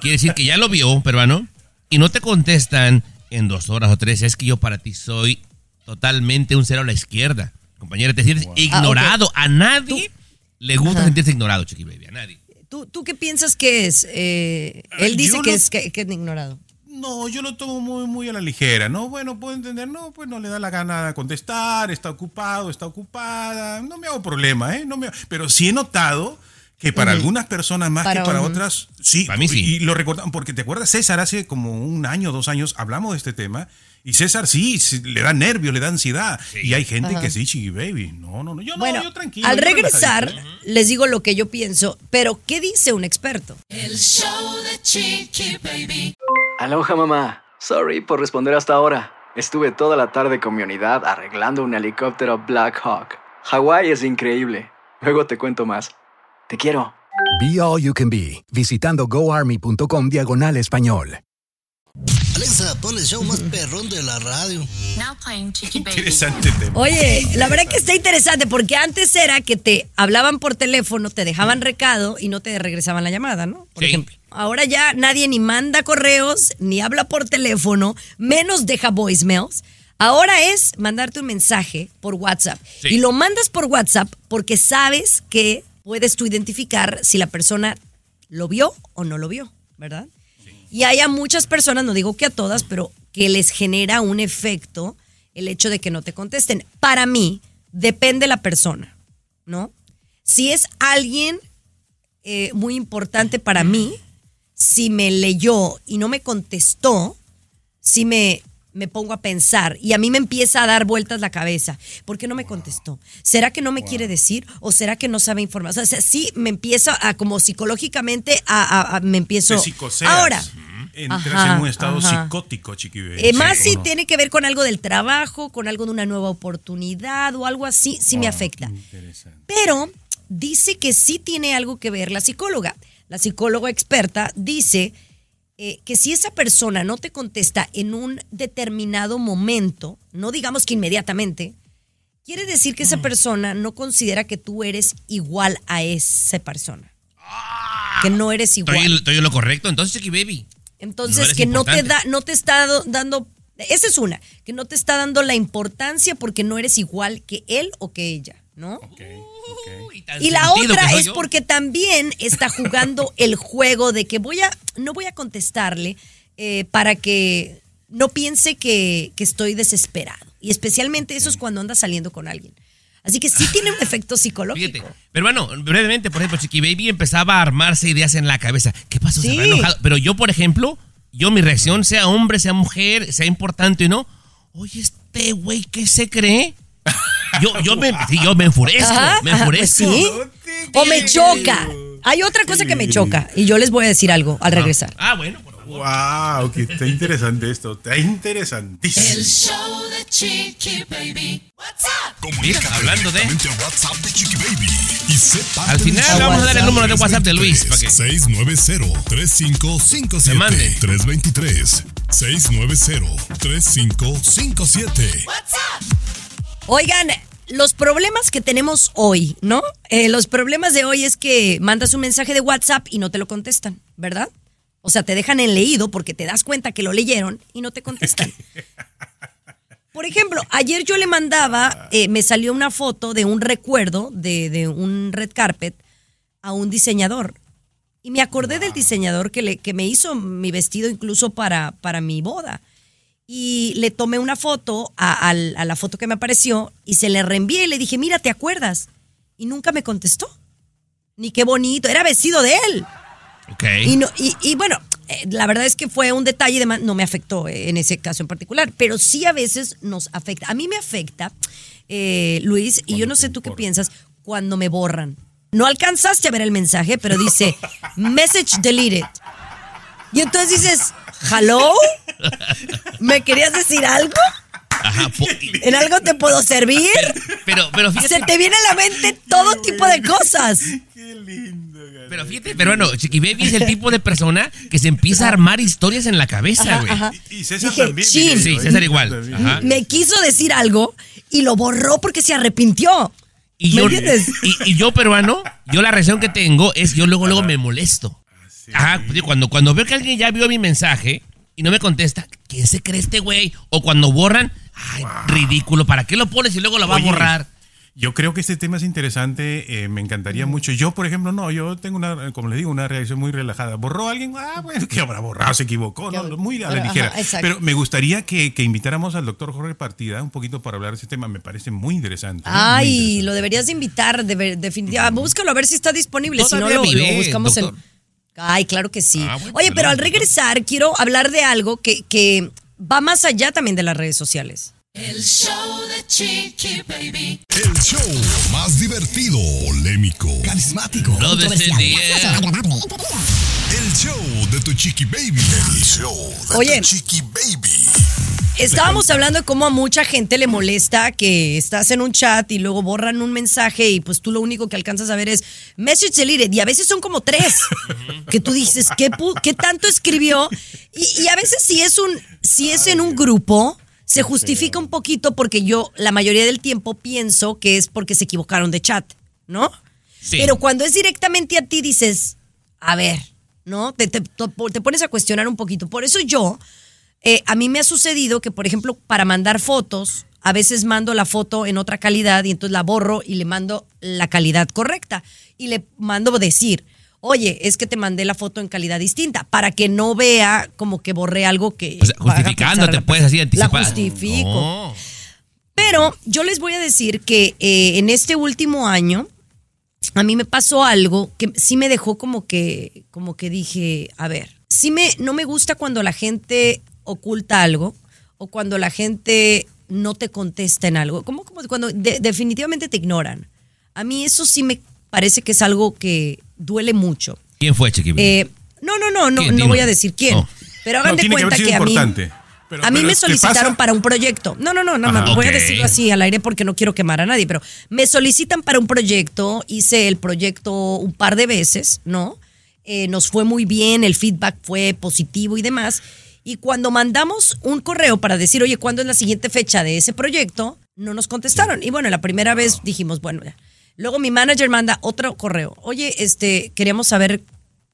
Quiere decir que ya lo vio, peruano, y no te contestan en dos horas o tres. Es que yo para ti soy totalmente un cero a la izquierda. Compañera, te sientes ignorado. A nadie le gusta Ajá. sentirse ignorado, Chiqui Baby. A nadie. ¿Tú, tú qué piensas que es? Eh, él dice que, es, que, que es ignorado. No, yo lo tomo muy, muy a la ligera, ¿no? Bueno, puedo entender, no, pues no le da la gana de contestar, está ocupado, está ocupada, no me hago problema, ¿eh? No me, pero sí he notado que para algunas personas más Para que para un- otras, sí, Para mí sí. y lo recordamos, porque te acuerdas, César, hace como un año, dos años, hablamos de este tema, y César sí, sí, le da nervios, le da ansiedad, y hay gente Ajá. que sí, chiqui baby, no, no, no, yo Bueno, no, yo tranquilo. al yo regresar, relajadito. les digo lo que yo pienso, pero ¿qué dice un experto? El show de Chiqui Baby. Aloha mamá. Sorry por responder hasta ahora. Estuve toda la tarde con mi unidad arreglando un helicóptero Black Hawk. Hawái es increíble. Luego te cuento más. Te quiero. Be All You Can Be, visitando goarmy.com diagonal español. Alexa, pon el show más perrón de la radio. Now playing Chiqui Baby. Interesante tema. Oye, la verdad que está interesante porque antes era que te hablaban por teléfono, te dejaban recado y no te regresaban la llamada, ¿no? Por Sí. ejemplo. Ahora ya nadie ni manda correos, ni habla por teléfono, menos deja voicemails. Ahora es mandarte un mensaje por WhatsApp. Sí. Y lo mandas por WhatsApp porque sabes que puedes tú identificar si la persona lo vio o no lo vio, ¿verdad? Y hay a muchas personas, no digo que a todas, pero que les genera un efecto el hecho de que no te contesten. Para mí, depende la persona, ¿no? Si es alguien eh, muy importante para mí, si me leyó y no me contestó, si me, me pongo a pensar y a mí me empieza a dar vueltas la cabeza. ¿Por qué no me contestó? ¿Será que no me quiere decir o será que no sabe informar? O sea, sí me empieza a como psicológicamente a, a- a- me empiezo. Te. Ahora, Entras Ajá, en un estado ajá. psicótico, chiqui baby. eh, más si tiene que ver con algo del trabajo, con algo de una nueva oportunidad o algo así, sí Ah, me afecta. Pero dice que sí tiene algo que ver la psicóloga. La psicóloga experta dice eh, que si esa persona no te contesta en un determinado momento, no digamos que inmediatamente, quiere decir que Mm. esa persona no considera que tú eres igual a esa persona. Que no eres igual. Estoy, lo correcto, entonces, Chiqui Baby. Entonces, No que no te da, no te está do- dando, esa es una, que no te está dando la importancia porque no eres igual que él o que ella, ¿no? Y la otra es yo. porque también está jugando el juego de que voy a, no voy a contestarle eh, para que no piense que, que estoy desesperado. Y especialmente eso es cuando andas saliendo con alguien. Así que sí tiene un efecto psicológico. Fíjate. Pero bueno, brevemente, por ejemplo, Chiqui Baby empezaba a armarse ideas en la cabeza. ¿Qué pasó? ¿Se Sí. habrá enojado? Pero yo, por ejemplo, yo mi reacción, sea hombre, sea mujer, sea importante o no, oye, este güey, ¿qué se cree? Yo, yo, me, sí, yo me enfurezco, Ajá, me pues enfurezco. sí. O me choca. Hay otra cosa que me choca y yo les voy a decir algo al regresar. Ah, bueno. Wow, que está interesante esto. Está interesantísimo. El show de Chiqui Baby. Mira, hablando de... WhatsApp de Chiqui Baby. Y sé parte Al final show. le vamos a dar el número de WhatsApp de Luis, para que- 690-3557. Me mande. 323 690-3557. Oigan, los problemas que tenemos hoy, ¿no? Eh, los problemas de hoy es que mandas un mensaje de WhatsApp y no te lo contestan, ¿verdad? O sea, te dejan en leído porque te das cuenta que lo leyeron y no te contestan. Por ejemplo, ayer yo le mandaba, eh, me salió una foto de un recuerdo de, de un red carpet a un diseñador. Y me acordé del diseñador que, le, que me hizo mi vestido incluso para, para mi boda. Y le tomé una foto a, la foto que me apareció y se le reenvié y le dije, mira, ¿te acuerdas? Y nunca me contestó. Ni qué bonito, era vestido de él. Y, no, y, y bueno, eh, la verdad es que fue un detalle, de no me afectó eh, en ese caso en particular, pero sí a veces nos afecta. A mí me afecta, eh, Luis, y yo no sé tú qué piensas, cuando me borran. No alcanzaste a ver el mensaje, pero dice, message deleted. Y entonces dices, hello, ¿me querías decir algo? Ajá, ¿En algo te puedo servir? pero, pero fíjate. Se te viene a la mente todo tipo de cosas. Pero fíjate, pero bueno, Chiqui Baby es el tipo de persona que se empieza a armar historias en la cabeza, Ajá, güey. ajá. Y César Dije, también. "Chin". Sí. César igual. Ajá. Me quiso decir algo y lo borró porque se arrepintió. Y ¿Me yo, entiendes? y, y yo peruano, yo la reacción que tengo es yo luego luego me molesto. Ajá, pues, cuando, cuando veo que alguien ya vio mi mensaje y no me contesta, ¿quién se cree este güey? O cuando borran, ay, ridículo, ¿para qué lo pones y luego lo va Oye, a borrar? Yo creo que este tema es interesante, eh, me encantaría mucho. Yo, por ejemplo, no, yo tengo una, como les digo, una reacción muy relajada. ¿Borró a alguien? Ah, bueno, que habrá borrado, se equivocó, ¿no? muy a la ligera. Pero me gustaría que, que invitáramos al doctor Jorge Partida un poquito para hablar de ese tema, me parece muy interesante. ¿eh? Muy Ay, interesante. lo deberías de invitar, de definitivamente. Búscalo a ver si está disponible. Si no, Todavía lo, buscamos doctor. en. Ay, claro que sí. Ah, bueno, Oye, pero al regresar, quiero hablar de algo que, que va más allá también de las redes sociales. El show de Chiqui Baby. El show más divertido, polémico, Carismático. No el show de tu chiqui baby. El show de Oye. tu chiqui baby. Estábamos hablando de cómo a mucha gente le molesta que estás en un chat y luego borran un mensaje y pues tú lo único que alcanzas a ver es message deleted y a veces son como tres que tú dices ¿qué, qué tanto escribió? Y, y a veces si es un si es en un grupo se justifica un poquito porque yo la mayoría del tiempo pienso que es porque se equivocaron de chat, ¿no? Sí. Pero cuando es directamente a ti dices, a ver, ¿no? Te, te- te pones a cuestionar un poquito. Por eso yo, eh, a mí me ha sucedido que, por ejemplo, para mandar fotos, a veces mando la foto en otra calidad y entonces la borro y le mando la calidad correcta. Y le mando decir, oye, es que te mandé la foto en calidad distinta, para que no vea como que borré algo que... O sea, haga justificándote, puedes así La anticipar. justifico. No. Pero yo les voy a decir que eh, en este último año a mí me pasó algo que sí me dejó como que, como que dije, a ver, sí me, no me gusta cuando la gente oculta algo o cuando la gente no te contesta en algo, como, como cuando de- definitivamente te ignoran. A mí eso sí me parece que es algo que duele mucho. ¿Quién fue, Chiqui? Eh, no, no, no, no, no voy a decir quién. No. Pero hagan No, de que cuenta que, a mí. Pero- a mí pero me ¿te solicitaron pasa? para un proyecto. No, no, no, no, Ajá. no, voy a decirlo así al aire porque no quiero quemar a nadie, pero me solicitan para un proyecto, hice el proyecto un par de veces, ¿no? Eh, nos fue muy bien, el feedback fue positivo y demás. Y cuando mandamos un correo para decir, oye, ¿cuándo es la siguiente fecha de ese proyecto? No nos contestaron. Y bueno, la primera vez dijimos, bueno, ya. Luego mi manager manda otro correo. Oye, este, queríamos saber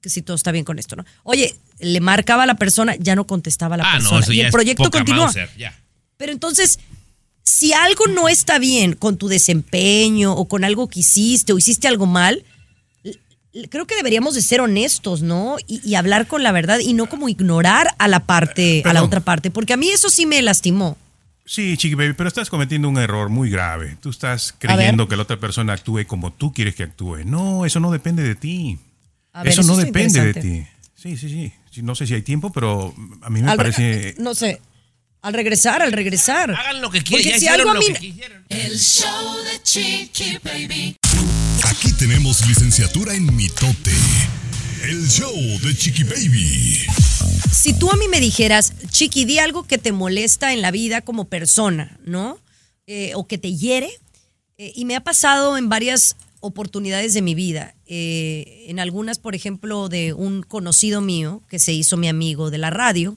que si todo está bien con esto, ¿no? Oye, le marcaba a la persona, ya no contestaba la Ah, persona. no, eso y ya el proyecto continúa. Ya. Pero entonces, si algo no está bien con tu desempeño o con algo que hiciste o hiciste algo mal, creo que deberíamos de ser honestos, ¿no? Y, y hablar con la verdad y no como ignorar a la parte, a la otra parte, porque a mí eso sí me lastimó. Sí, Chiqui Baby, pero estás cometiendo un error muy grave. Tú estás creyendo que la otra persona actúe como tú quieres que actúe. No, eso no depende de ti. A ver, eso, eso no depende de ti. Sí, sí, sí. No sé si hay tiempo, pero a mí me Al parece... no sé, al regresar, al regresar. Hagan lo que Porque quieran. si ya algo hicieron a lo mí- que quisieron. El show de Chiqui Baby. Aquí tenemos licenciatura en mitote. El show de Chiqui Baby. si tú a mí me dijeras, Chiqui, di algo que te molesta en la vida como persona, ¿no? Eh, o que te hiere. eh, y me ha pasado en varias oportunidades de mi vida. eh, en algunas, por ejemplo, de un conocido mío que se hizo mi amigo de la radio.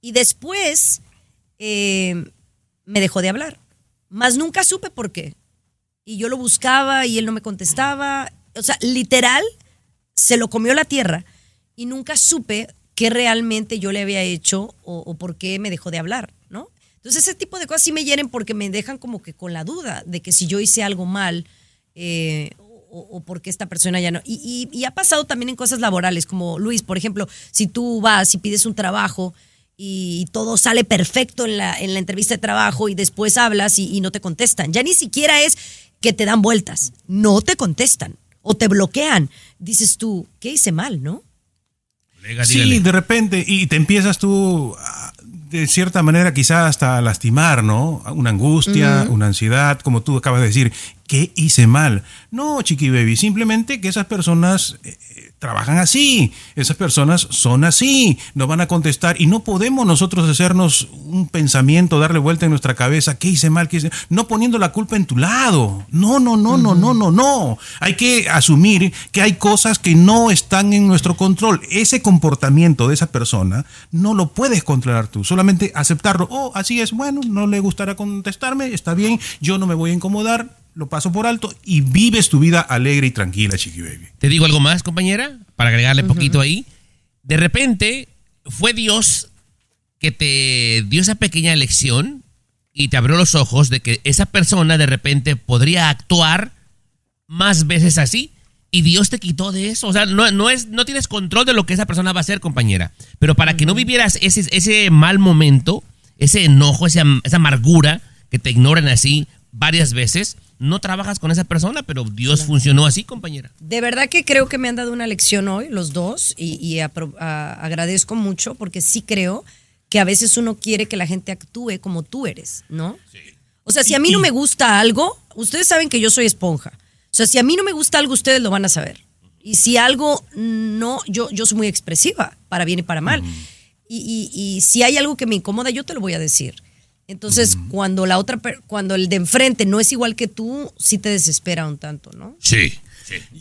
Y después me dejó de hablar. Más nunca supe por qué. Y yo lo buscaba y él no me contestaba. O sea, literal, se lo comió la tierra y nunca supe qué realmente yo le había hecho o, por qué me dejó de hablar, ¿no? Entonces ese tipo de cosas sí me hieren porque me dejan como que con la duda de que si yo hice algo mal eh, o, o porque esta persona ya no. Y, ha pasado también en cosas laborales, como Luis, por ejemplo, si tú vas y pides un trabajo y todo sale perfecto en la, en la entrevista de trabajo y después hablas y no te contestan. Ya ni siquiera es que te dan vueltas, no te contestan o te bloquean. Dices tú, ¿qué hice mal, no? Sí, de repente, y te empiezas tú, de cierta manera, quizás hasta a lastimar, ¿no? Una angustia, una ansiedad, como tú acabas de decir, ¿qué hice mal? No, Chiqui Baby, simplemente que esas personas eh, eh, trabajan así, esas personas son así, no van a contestar y no podemos nosotros hacernos un pensamiento, darle vuelta en nuestra cabeza, ¿qué hice mal? ¿Qué hice? No poniendo la culpa en tu lado. No, no, no, no, no, no, no. Hay que asumir que hay cosas que no están en nuestro control. Ese comportamiento de esa persona no lo puedes controlar tú, solamente aceptarlo. Oh, así es, bueno, no le gustará contestarme, está bien, yo no me voy a incomodar, lo paso por alto y vives tu vida alegre y tranquila, Chiqui Baby. ¿Te digo algo más, compañera? Para agregarle poquito ahí. De repente, fue Dios que te dio esa pequeña lección y te abrió los ojos de que esa persona de repente podría actuar más veces así y Dios te quitó de eso. O sea, no, no, es, no tienes control de lo que esa persona va a hacer, compañera. Pero para que no vivieras ese, ese mal momento, ese enojo, esa, esa amargura que te ignoran así varias veces, no trabajas con esa persona, pero Dios funcionó así, compañera. De verdad que creo que me han dado una lección hoy, los dos, y, y apro- a- agradezco mucho porque sí creo que a veces uno quiere que la gente actúe como tú eres, ¿no? O sea, si a mí no me gusta algo, ustedes saben que yo soy esponja. O sea, si a mí no me gusta algo, ustedes lo van a saber. Y si algo no, yo, yo soy muy expresiva, para bien y para mal. Y, y- y si hay algo que me incomoda, yo te lo voy a decir. Entonces, cuando la otra, per- cuando el de enfrente no es igual que tú, sí te desespera un tanto, ¿no? Sí.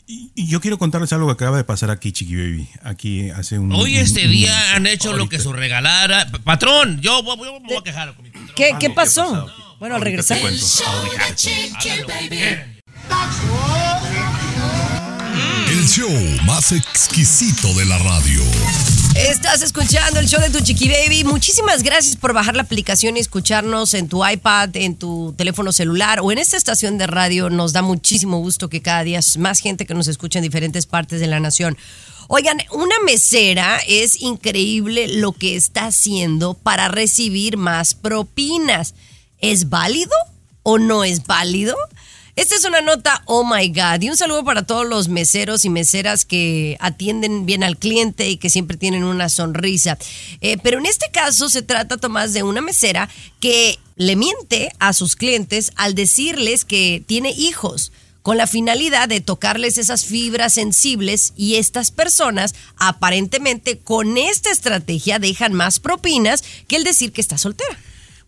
Y, y yo quiero contarles algo que acaba de pasar aquí, Chiqui Baby. Aquí hace un. Hoy este un- día han hecho lo que su regalara. Patrón, yo, voy- yo me voy a quejar con mi patrón. ¿Qué, qué pasó? pasó? Bueno, al regresar. El show más exquisito de la radio. Estás escuchando el show de tu chiqui baby. Muchísimas gracias por bajar la aplicación y escucharnos en tu iPad, en tu teléfono celular o en esta estación de radio. Nos da muchísimo gusto que cada día más gente que nos escucha en diferentes partes de la nación. Oigan, una mesera es increíble lo que está haciendo para recibir más propinas. ¿Es válido o no es válido? Esta es una nota, oh my God, y un saludo para todos los meseros y meseras que atienden bien al cliente y que siempre tienen una sonrisa. Eh, pero en este caso se trata, Tomás, de una mesera que le miente a sus clientes al decirles que tiene hijos con la finalidad de tocarles esas fibras sensibles y estas personas aparentemente con esta estrategia dejan más propinas que el decir que está soltera.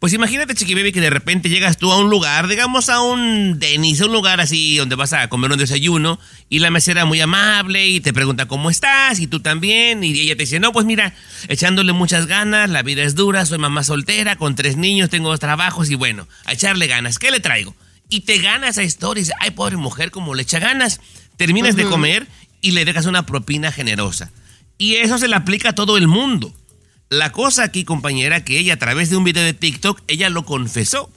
Pues imagínate, Chiqui Baby, que de repente llegas tú a un lugar, digamos a un Denis, a un lugar así donde vas a comer un desayuno, y la mesera muy amable y te pregunta cómo estás, y tú también, y ella te dice, no, pues mira, echándole muchas ganas, la vida es dura, soy mamá soltera, con tres niños, tengo dos trabajos, y bueno, a echarle ganas, ¿qué le traigo? Y te ganas a stories, ay, pobre mujer, como le echa ganas. Terminas de comer y le dejas una propina generosa. Y eso se le aplica a todo el mundo. La cosa aquí, compañera, que ella a través de un video de TikTok, ella lo confesó,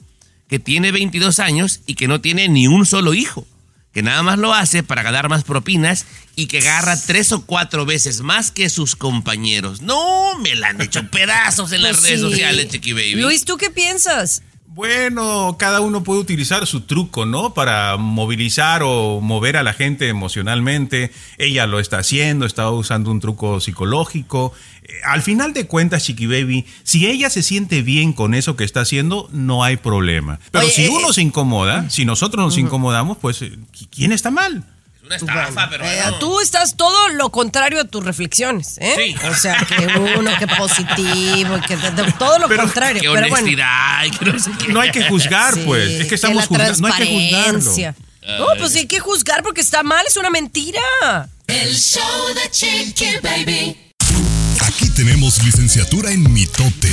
que tiene 22 años y que no tiene ni un solo hijo, que nada más lo hace para ganar más propinas y que agarra tres o cuatro veces más que sus compañeros. No, me la han hecho pedazos en las Pues redes sociales, Chiqui Baby. Luis, ¿tú qué piensas? Bueno, cada uno puede utilizar su truco, ¿no? Para movilizar o mover a la gente emocionalmente. Ella lo está haciendo, está usando un truco psicológico. Eh, Al final de cuentas, Chiqui Baby, si ella se siente bien con eso que está haciendo, no hay problema. Pero Oye, si eh, uno se incomoda, si nosotros nos incomodamos, pues eh, ¿quién está mal? Una estafa, pero Eh, bueno. Tú estás todo lo contrario a tus reflexiones, ¿eh? Sí. O sea, que uno, que positivo, que de- de- todo lo contrario. Qué pero bueno. honestidad, y que no sé qué. No hay que juzgar, Sí, pues. Es que estamos juzgando. No hay que juzgarlo. No, pues sí hay que juzgar porque está mal, es una mentira. El show de Chiqui Baby. Aquí tenemos licenciatura en mitote.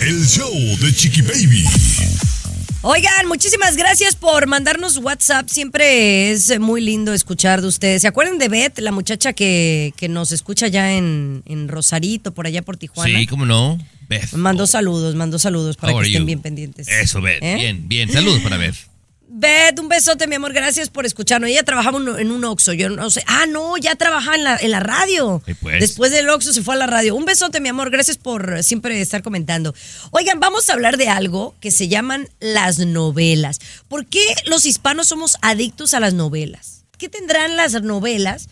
El show de Chiqui Baby. Oigan, muchísimas gracias por mandarnos WhatsApp. Siempre es muy lindo escuchar de ustedes. ¿Se acuerdan de Beth, la muchacha que, que nos escucha ya en, en Rosarito, por allá por Tijuana? Sí, cómo no. Beth. Mandó saludos, mandó saludos para que estén you? bien pendientes. Eso, Beth. ¿Eh? Bien, bien. Saludos para Beth. Beth, un besote, mi amor. Gracias por escucharnos. Ella trabajaba en un- Oxxo. Yo no sé. Ah, no, ya trabajaba en la, en la radio. Sí, pues. Después del Oxxo se fue a la radio. Un besote, mi amor. Gracias por siempre estar comentando. Oigan, vamos a hablar de algo que se llaman las novelas. ¿Por qué los hispanos somos adictos a las novelas? ¿Qué tendrán las novelas?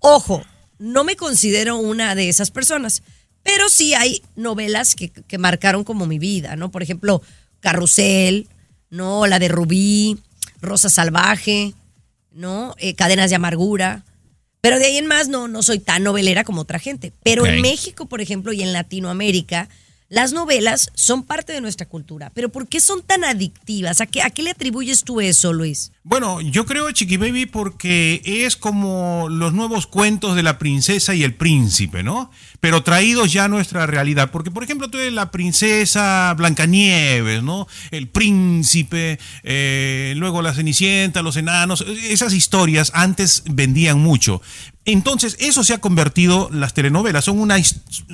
Ojo, no me considero una de esas personas, pero sí hay novelas que, que marcaron como mi vida, ¿no? Por ejemplo, Carrusel, ¿no? La de Rubí, Rosa Salvaje, ¿no? Eh, Cadenas de Amargura. Pero de ahí en más no, no soy tan novelera como otra gente. Pero en México, por ejemplo, y en Latinoamérica, las novelas son parte de nuestra cultura. Pero ¿por qué son tan adictivas? ¿A qué, a qué le atribuyes tú eso, Luis? Bueno, yo creo, Chiqui Baby, porque es como los nuevos cuentos de la princesa y el príncipe, ¿no? Pero traídos ya a nuestra realidad. Porque, por ejemplo, tú eres la princesa Blancanieves, ¿no? El príncipe, eh, luego la cenicienta, los enanos. Esas historias antes vendían mucho. Entonces, eso se ha convertido, las telenovelas, son una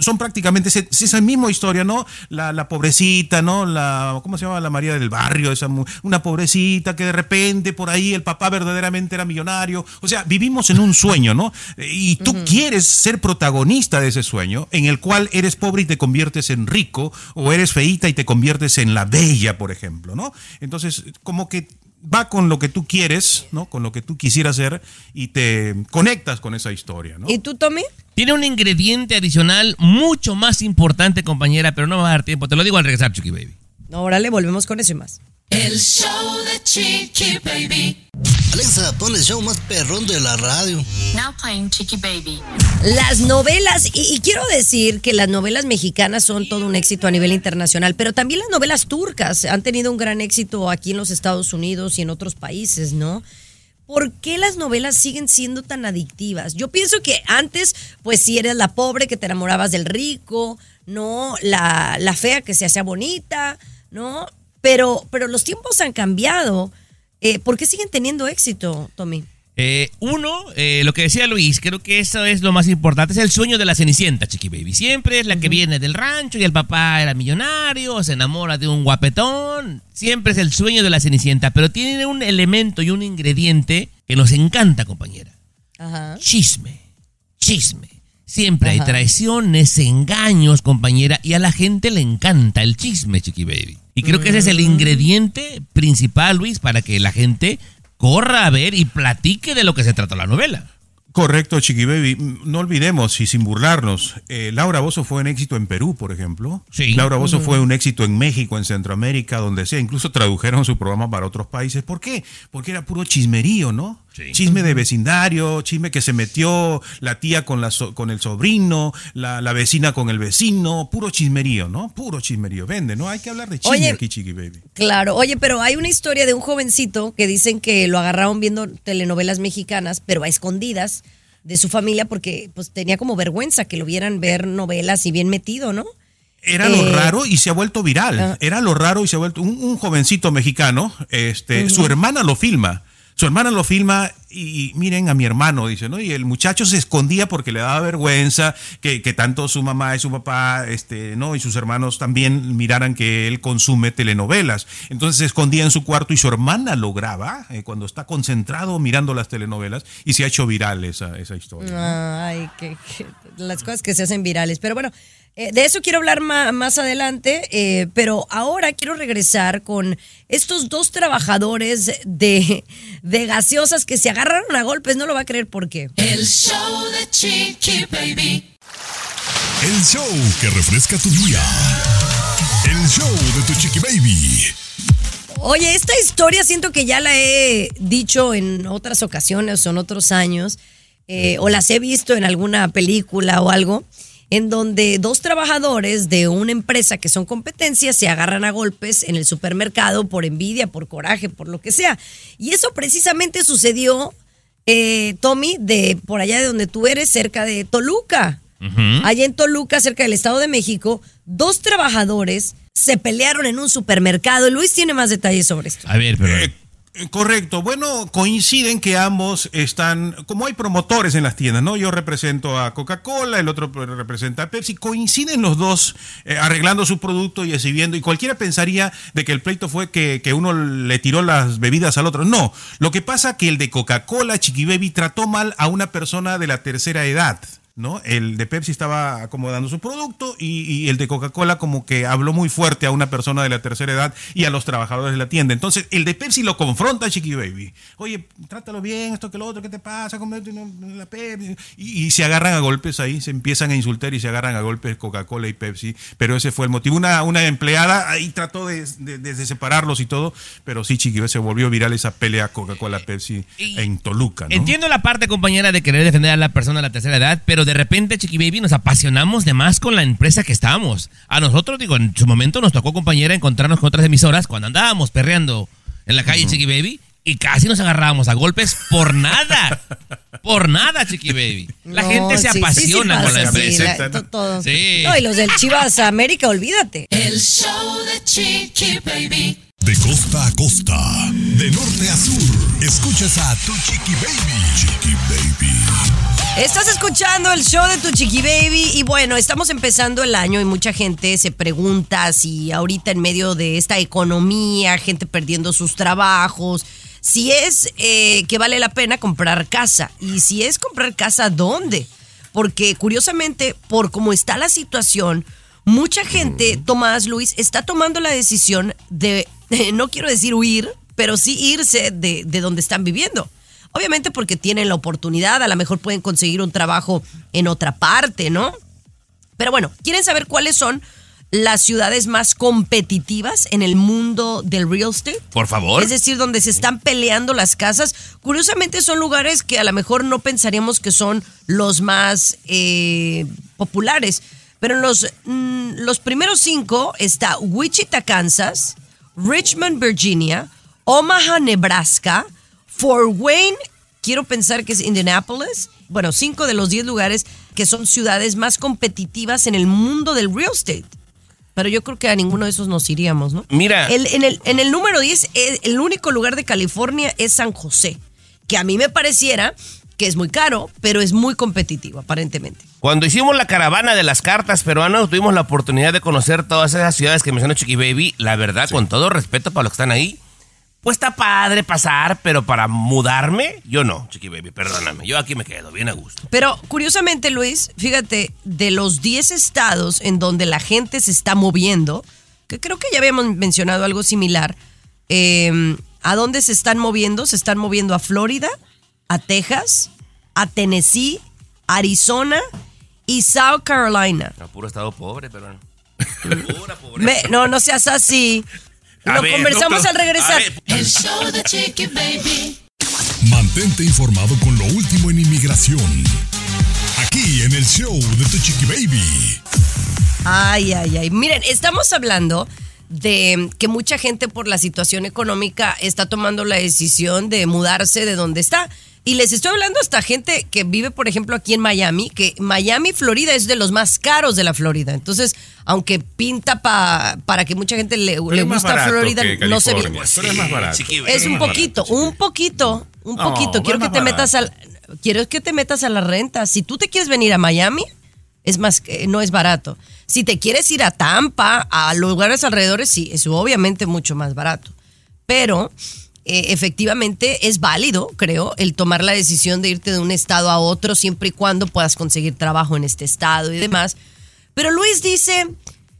son prácticamente esa misma historia, ¿no? La, la pobrecita, ¿no? La, ¿cómo se llama? La María del Barrio, esa, una pobrecita que de repente por ahí el papá verdaderamente era millonario. O sea, vivimos en un sueño, ¿no? Y tú quieres ser protagonista de ese sueño, en el cual eres pobre y te conviertes en rico, o eres feíta y te conviertes en la bella, por ejemplo, ¿no? Entonces, como que va con lo que tú quieres, ¿no? Con lo que tú quisieras ser y te conectas con esa historia, ¿no? ¿Y tú, Tommy? Tiene un ingrediente adicional mucho más importante, compañera, pero no me va a dar tiempo. Te lo digo al regresar, Chucky Baby. Órale, volvemos con eso y más. El show de Chiqui Baby. Alexa, pon el show más perrón de la radio. Now playing Chiqui Baby. Las novelas, y, y quiero decir que las novelas mexicanas son todo un éxito a nivel internacional, pero también las novelas turcas han tenido un gran éxito aquí en los Estados Unidos y en otros países, ¿no? ¿Por qué las novelas siguen siendo tan adictivas? Yo pienso que antes, pues si eres la pobre que te enamorabas del rico, ¿no? La, la fea que se hacía bonita, ¿no? Pero, pero los tiempos han cambiado. Eh, ¿Por qué siguen teniendo éxito, Tommy? Eh, uno, eh, lo que decía Luis, creo que eso es lo más importante, es el sueño de la Cenicienta, Chiqui Baby. Siempre es la que viene del rancho y el papá era millonario, se enamora de un guapetón. Siempre es el sueño de la Cenicienta, pero tiene un elemento y un ingrediente que nos encanta, compañera. Ajá. Chisme, chisme. Siempre hay traiciones, engaños, compañera, y a la gente le encanta el chisme, Chiqui Baby. Y creo que ese es el ingrediente principal, Luis, para que la gente corra a ver y platique de lo que se trata la novela. Correcto, Chiqui Baby. Mm, No olvidemos, y sin burlarnos, eh, Laura Bozo fue un éxito en Perú, por ejemplo. Sí. Laura Bozo Ujú. fue un éxito en México, en Centroamérica, donde sea. Incluso tradujeron su programa para otros países. ¿Por qué? Porque era puro chismerío, ¿no? Chisme de vecindario, chisme que se metió la tía con, la so- con el sobrino, la, la vecina con el vecino, puro chismerío, ¿no? Puro chismerío. Vende, ¿no? Hay que hablar de chisme Oye. aquí, Chiqui Baby. Claro, oye, pero hay una historia de un jovencito que dicen que lo agarraron viendo telenovelas mexicanas, pero a escondidas de su familia porque pues tenía como vergüenza que lo vieran ver novelas y bien metido, ¿no? Era lo Eh, raro y se ha vuelto viral. Ah. Era lo raro y se ha vuelto un, un jovencito mexicano. Este, su hermana lo filma. Su hermana lo filma y, miren a mi hermano, dice, ¿no? Y el muchacho se escondía porque le daba vergüenza que, que tanto su mamá y su papá, este, ¿no? Y sus hermanos también miraran que él consume telenovelas. Entonces se escondía en su cuarto y su hermana lo graba eh, cuando está concentrado mirando las telenovelas y se ha hecho viral esa, esa historia. Ay, que, que- las cosas que se hacen virales. Pero bueno, eh, de eso quiero hablar más, adelante, eh, pero ahora quiero regresar con estos dos trabajadores de, de gaseosas que se agarraron a golpes, no lo va a creer por qué. El show de Chiqui Baby. El show que refresca tu día. El show de tu chiqui baby. Oye, esta historia siento que ya la he dicho en otras ocasiones o en otros años, eh, o las he visto en alguna película o algo, en donde dos trabajadores de una empresa que son competencias se agarran a golpes en el supermercado por envidia, por coraje, por lo que sea. Y eso precisamente sucedió, eh, Tommy, de por allá de donde tú eres, cerca de Toluca. Allá en Toluca, cerca del Estado de México, dos trabajadores se pelearon en un supermercado. Luis tiene más detalles sobre esto. A ver, pero... Correcto. Bueno, coinciden que ambos están, como hay promotores en las tiendas, ¿no? Yo represento a Coca-Cola, el otro representa a Pepsi. Coinciden los dos eh, arreglando su producto y exhibiendo. Y cualquiera pensaría de que el pleito fue que, que uno le tiró las bebidas al otro. No. Lo que pasa que el de Coca-Cola, Chiqui Baby, trató mal a una persona de la tercera edad. ¿No? El de Pepsi estaba acomodando su producto y, y el de Coca-Cola como que habló muy fuerte a una persona de la tercera edad y a los trabajadores de la tienda. Entonces el de Pepsi lo confronta a Chiqui Baby. Oye, trátalo bien, esto que lo otro, ¿qué te pasa? La Pepsi. Y, y se agarran a golpes ahí, se empiezan a insultar y se agarran a golpes Coca-Cola y Pepsi. Pero ese fue el motivo. Una, una empleada ahí trató de, de- de separarlos y todo, pero sí, Chiqui Baby, se volvió viral esa pelea Coca-Cola-Pepsi en Toluca. ¿no? Entiendo la parte, compañera, de querer defender a la persona de la tercera edad, pero de repente, Chiqui Baby, nos apasionamos de más con la empresa que estamos. A nosotros, digo, en su momento nos tocó, compañera, encontrarnos con otras emisoras cuando andábamos perreando en la calle, Chiqui Baby, y casi nos agarrábamos a golpes por nada. por nada, Chiqui Baby. La No, gente se sí, sí, sí apasiona con la empresa. la- to- todo. Sí. No, y los del Chivas América, olvídate. El show de Chiqui Baby. De costa a costa, de norte a sur, escuchas a tu chiqui baby. Chiqui baby. Estás escuchando el show de tu Chiqui Baby y bueno, estamos empezando el año y mucha gente se pregunta si ahorita en medio de esta economía, gente perdiendo sus trabajos, si es eh, que vale la pena comprar casa y si es comprar casa, ¿dónde? Porque curiosamente, por cómo está la situación, mucha gente, Tomás Luis, está tomando la decisión de, no quiero decir huir, pero sí irse de, de donde están viviendo. Obviamente porque tienen la oportunidad, a lo mejor pueden conseguir un trabajo en otra parte, ¿no? Pero bueno, ¿quieren saber cuáles son las ciudades más competitivas en el mundo del real estate? Por favor. Es decir, donde se están peleando las casas. Curiosamente son lugares que a lo mejor no pensaríamos que son los más eh, populares. Pero en los, mm, los primeros cinco está Wichita, Kansas, Richmond, Virginia, Omaha, Nebraska, Fort Wayne, quiero pensar que es Indianapolis. Bueno, cinco de los diez lugares que son ciudades más competitivas en el mundo del real estate. Pero yo creo que a ninguno de esos nos iríamos, ¿no? Mira. El- en, el, en el número 10, el, el único lugar de California es San José. que a mí me pareciera que es muy caro, pero es muy competitivo aparentemente. Cuando hicimos la caravana de las cartas peruanas, tuvimos la oportunidad de conocer todas esas ciudades que mencionó Chiqui Baby. La verdad, con todo respeto para los que están ahí, pues está padre pasar, pero para mudarme, yo no, Chiqui Baby, perdóname. Yo aquí me quedo, bien a gusto. Pero curiosamente, Luis, fíjate, de los 10 estados en donde la gente se está moviendo, que creo que ya habíamos mencionado algo similar, eh, ¿a dónde se están moviendo? Se están moviendo a Florida, a Texas, a Tennessee, Arizona y South Carolina. A puro estado pobre, peruano. Me- no, no seas así. A Lo ver, conversamos al regresar. El show de Chiqui Baby. Mantente informado con lo último en inmigración. Aquí en el show de Tu Chiqui Baby. Ay, ay, ay. Miren, estamos hablando de que mucha gente por la situación económica está tomando la decisión de mudarse de donde está. Y les estoy hablando hasta gente que vive, por ejemplo, aquí en Miami, que Miami, Florida es de los más caros de la Florida. Entonces, aunque pinta pa- para que mucha gente le, más gusta barato Florida, no se ve. Es más barato. Es un poquito, un poquito, un No, poquito. Quiero que más te metas al, quiero que te metas a la renta. Si tú te quieres venir a Miami, es más, no es barato. Si te quieres ir a Tampa, a lugares alrededores, sí, es obviamente mucho más barato. Pero eh, efectivamente es válido, creo, el tomar la decisión de irte de un estado a otro siempre y cuando puedas conseguir trabajo en este estado y demás. Pero Luis dice,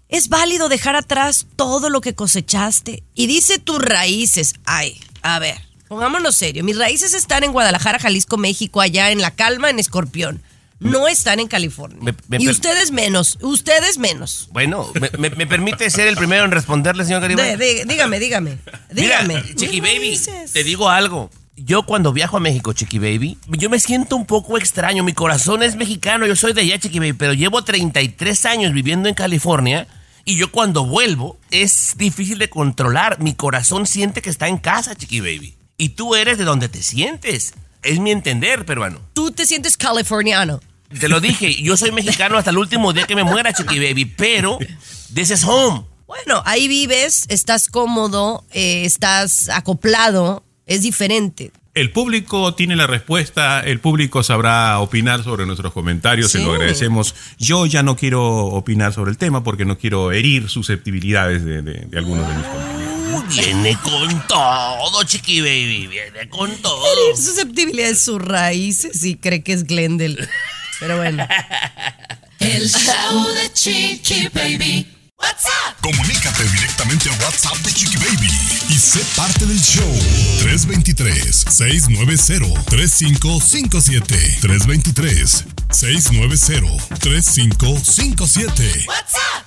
es válido dejar atrás todo lo que cosechaste y dice tus raíces. Ay, a ver, pongámonos serio. Mis raíces están en Guadalajara, Jalisco, México, allá en La Calma, en Escorpión. No están en California. Me- me y ustedes menos, ustedes menos. Bueno, ¿me, permite ser el primero en responderle, señor Garibay? Dígame, dígame. Dígame. Mira, Chiqui Baby, te digo algo. Yo cuando viajo a México, Chiqui Baby, yo me siento un poco extraño. Mi corazón es mexicano, yo soy de allá, Chiqui Baby, pero llevo 33 años viviendo en California y yo cuando vuelvo es difícil de controlar. Mi corazón siente que está en casa, Chiqui Baby. Y tú eres de donde te sientes. Es mi entender, peruano. Tú te sientes californiano. Te lo dije, yo soy mexicano hasta el último día que me muera, Chiqui Baby, pero this is home. Bueno, ahí vives, estás cómodo, eh, estás acoplado, es diferente. El público tiene la respuesta, el público sabrá opinar sobre nuestros comentarios, se Sí. lo agradecemos. Yo ya no quiero opinar sobre el tema porque no quiero herir susceptibilidades de, de- de algunos de mis compañeros. Viene con todo, Chiqui Baby, viene con todo. Herir susceptibilidad de sus raíces y cree que es Glendale. Pero bueno. El show de Chiqui Baby. What's up? Comunícate directamente al WhatsApp de Chiqui Baby y sé parte del show. 323-690-3557. 323-690-3557. What's up?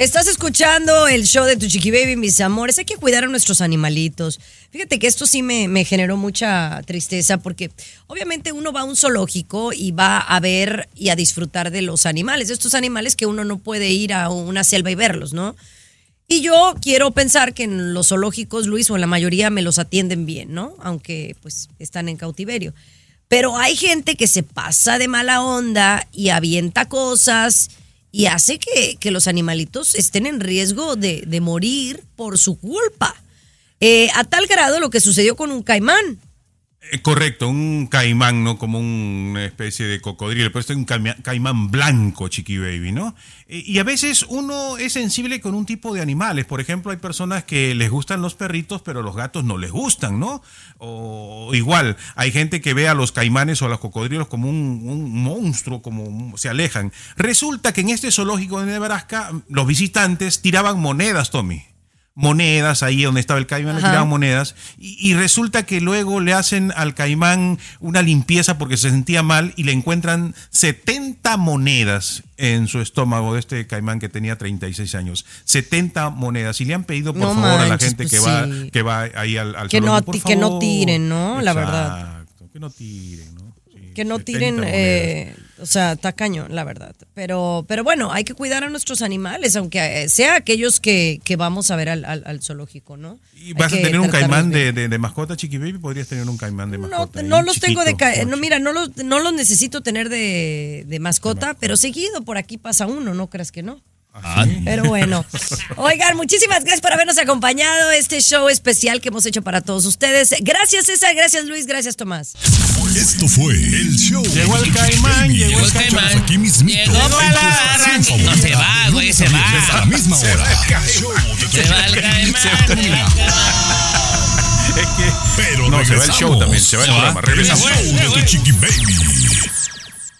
Estás escuchando el show de Tu Chiqui Baby, mis amores. Hay que cuidar a nuestros animalitos. Fíjate que esto sí me, generó mucha tristeza porque obviamente uno va a un zoológico y va a ver y a disfrutar de los animales, de estos animales que uno no puede ir a una selva y verlos, ¿no? Y yo quiero pensar que en los zoológicos, Luis, o en la mayoría me los atienden bien, ¿no? Aunque pues están en cautiverio. Pero hay gente que se pasa de mala onda y avienta cosas y hace que, que los animalitos estén en riesgo de, de morir por su culpa. Eh, a tal grado lo que sucedió con un caimán. Eh, correcto, un caimán, ¿no? Como una especie de cocodrilo, pero este es un caimán blanco, Chiqui Baby, ¿no? Eh, Y a veces uno es sensible con un tipo de animales. Por ejemplo, hay personas que les gustan los perritos, pero los gatos no les gustan, ¿no? O igual, hay gente que ve a los caimanes o a los cocodrilos como un, un monstruo, como se alejan. Resulta que en este zoológico de Nebraska, los visitantes tiraban monedas, Tommy monedas ahí donde estaba el caimán, le tiraban monedas y, y resulta que luego le hacen al caimán una limpieza porque se sentía mal y le encuentran 70 monedas en su estómago de este caimán que tenía 36 años. 70 monedas y le han pedido por No favor a la gente pues que va que va ahí al, al Que no por que no tiren, ¿no? La verdad. Que no tiren, ¿no? Sí, Que no 70 tiren, o sea, está cañón, la verdad. Pero, pero bueno, hay que cuidar a nuestros animales, aunque eh, sea aquellos que, que vamos a ver al, al- al zoológico, ¿no? ¿Y Hay vas a tener un caimán de, de- de mascota, Chiqui Baby? ¿Podrías tener un caimán de No, mascota? no ahí, los tengo de... ca- No, como mira, no los, no los necesito tener de, de mascota, pero seguido por aquí pasa uno, ¿no creas que no? Pero bueno. Oigan, muchísimas gracias por habernos acompañado este show especial que hemos hecho para todos ustedes. Gracias César, gracias Luis, gracias Tomás. Esto fue el show. Llegó el caimán, llegó el caimán. Aquí mismito. Llegó para la. No se va, güey, se va. A la misma Se hora. el Se va el caimán. Se termina. Es que. Pero No, se va el show también, se va el programa. El Regresamos. show de tu chiqui baby.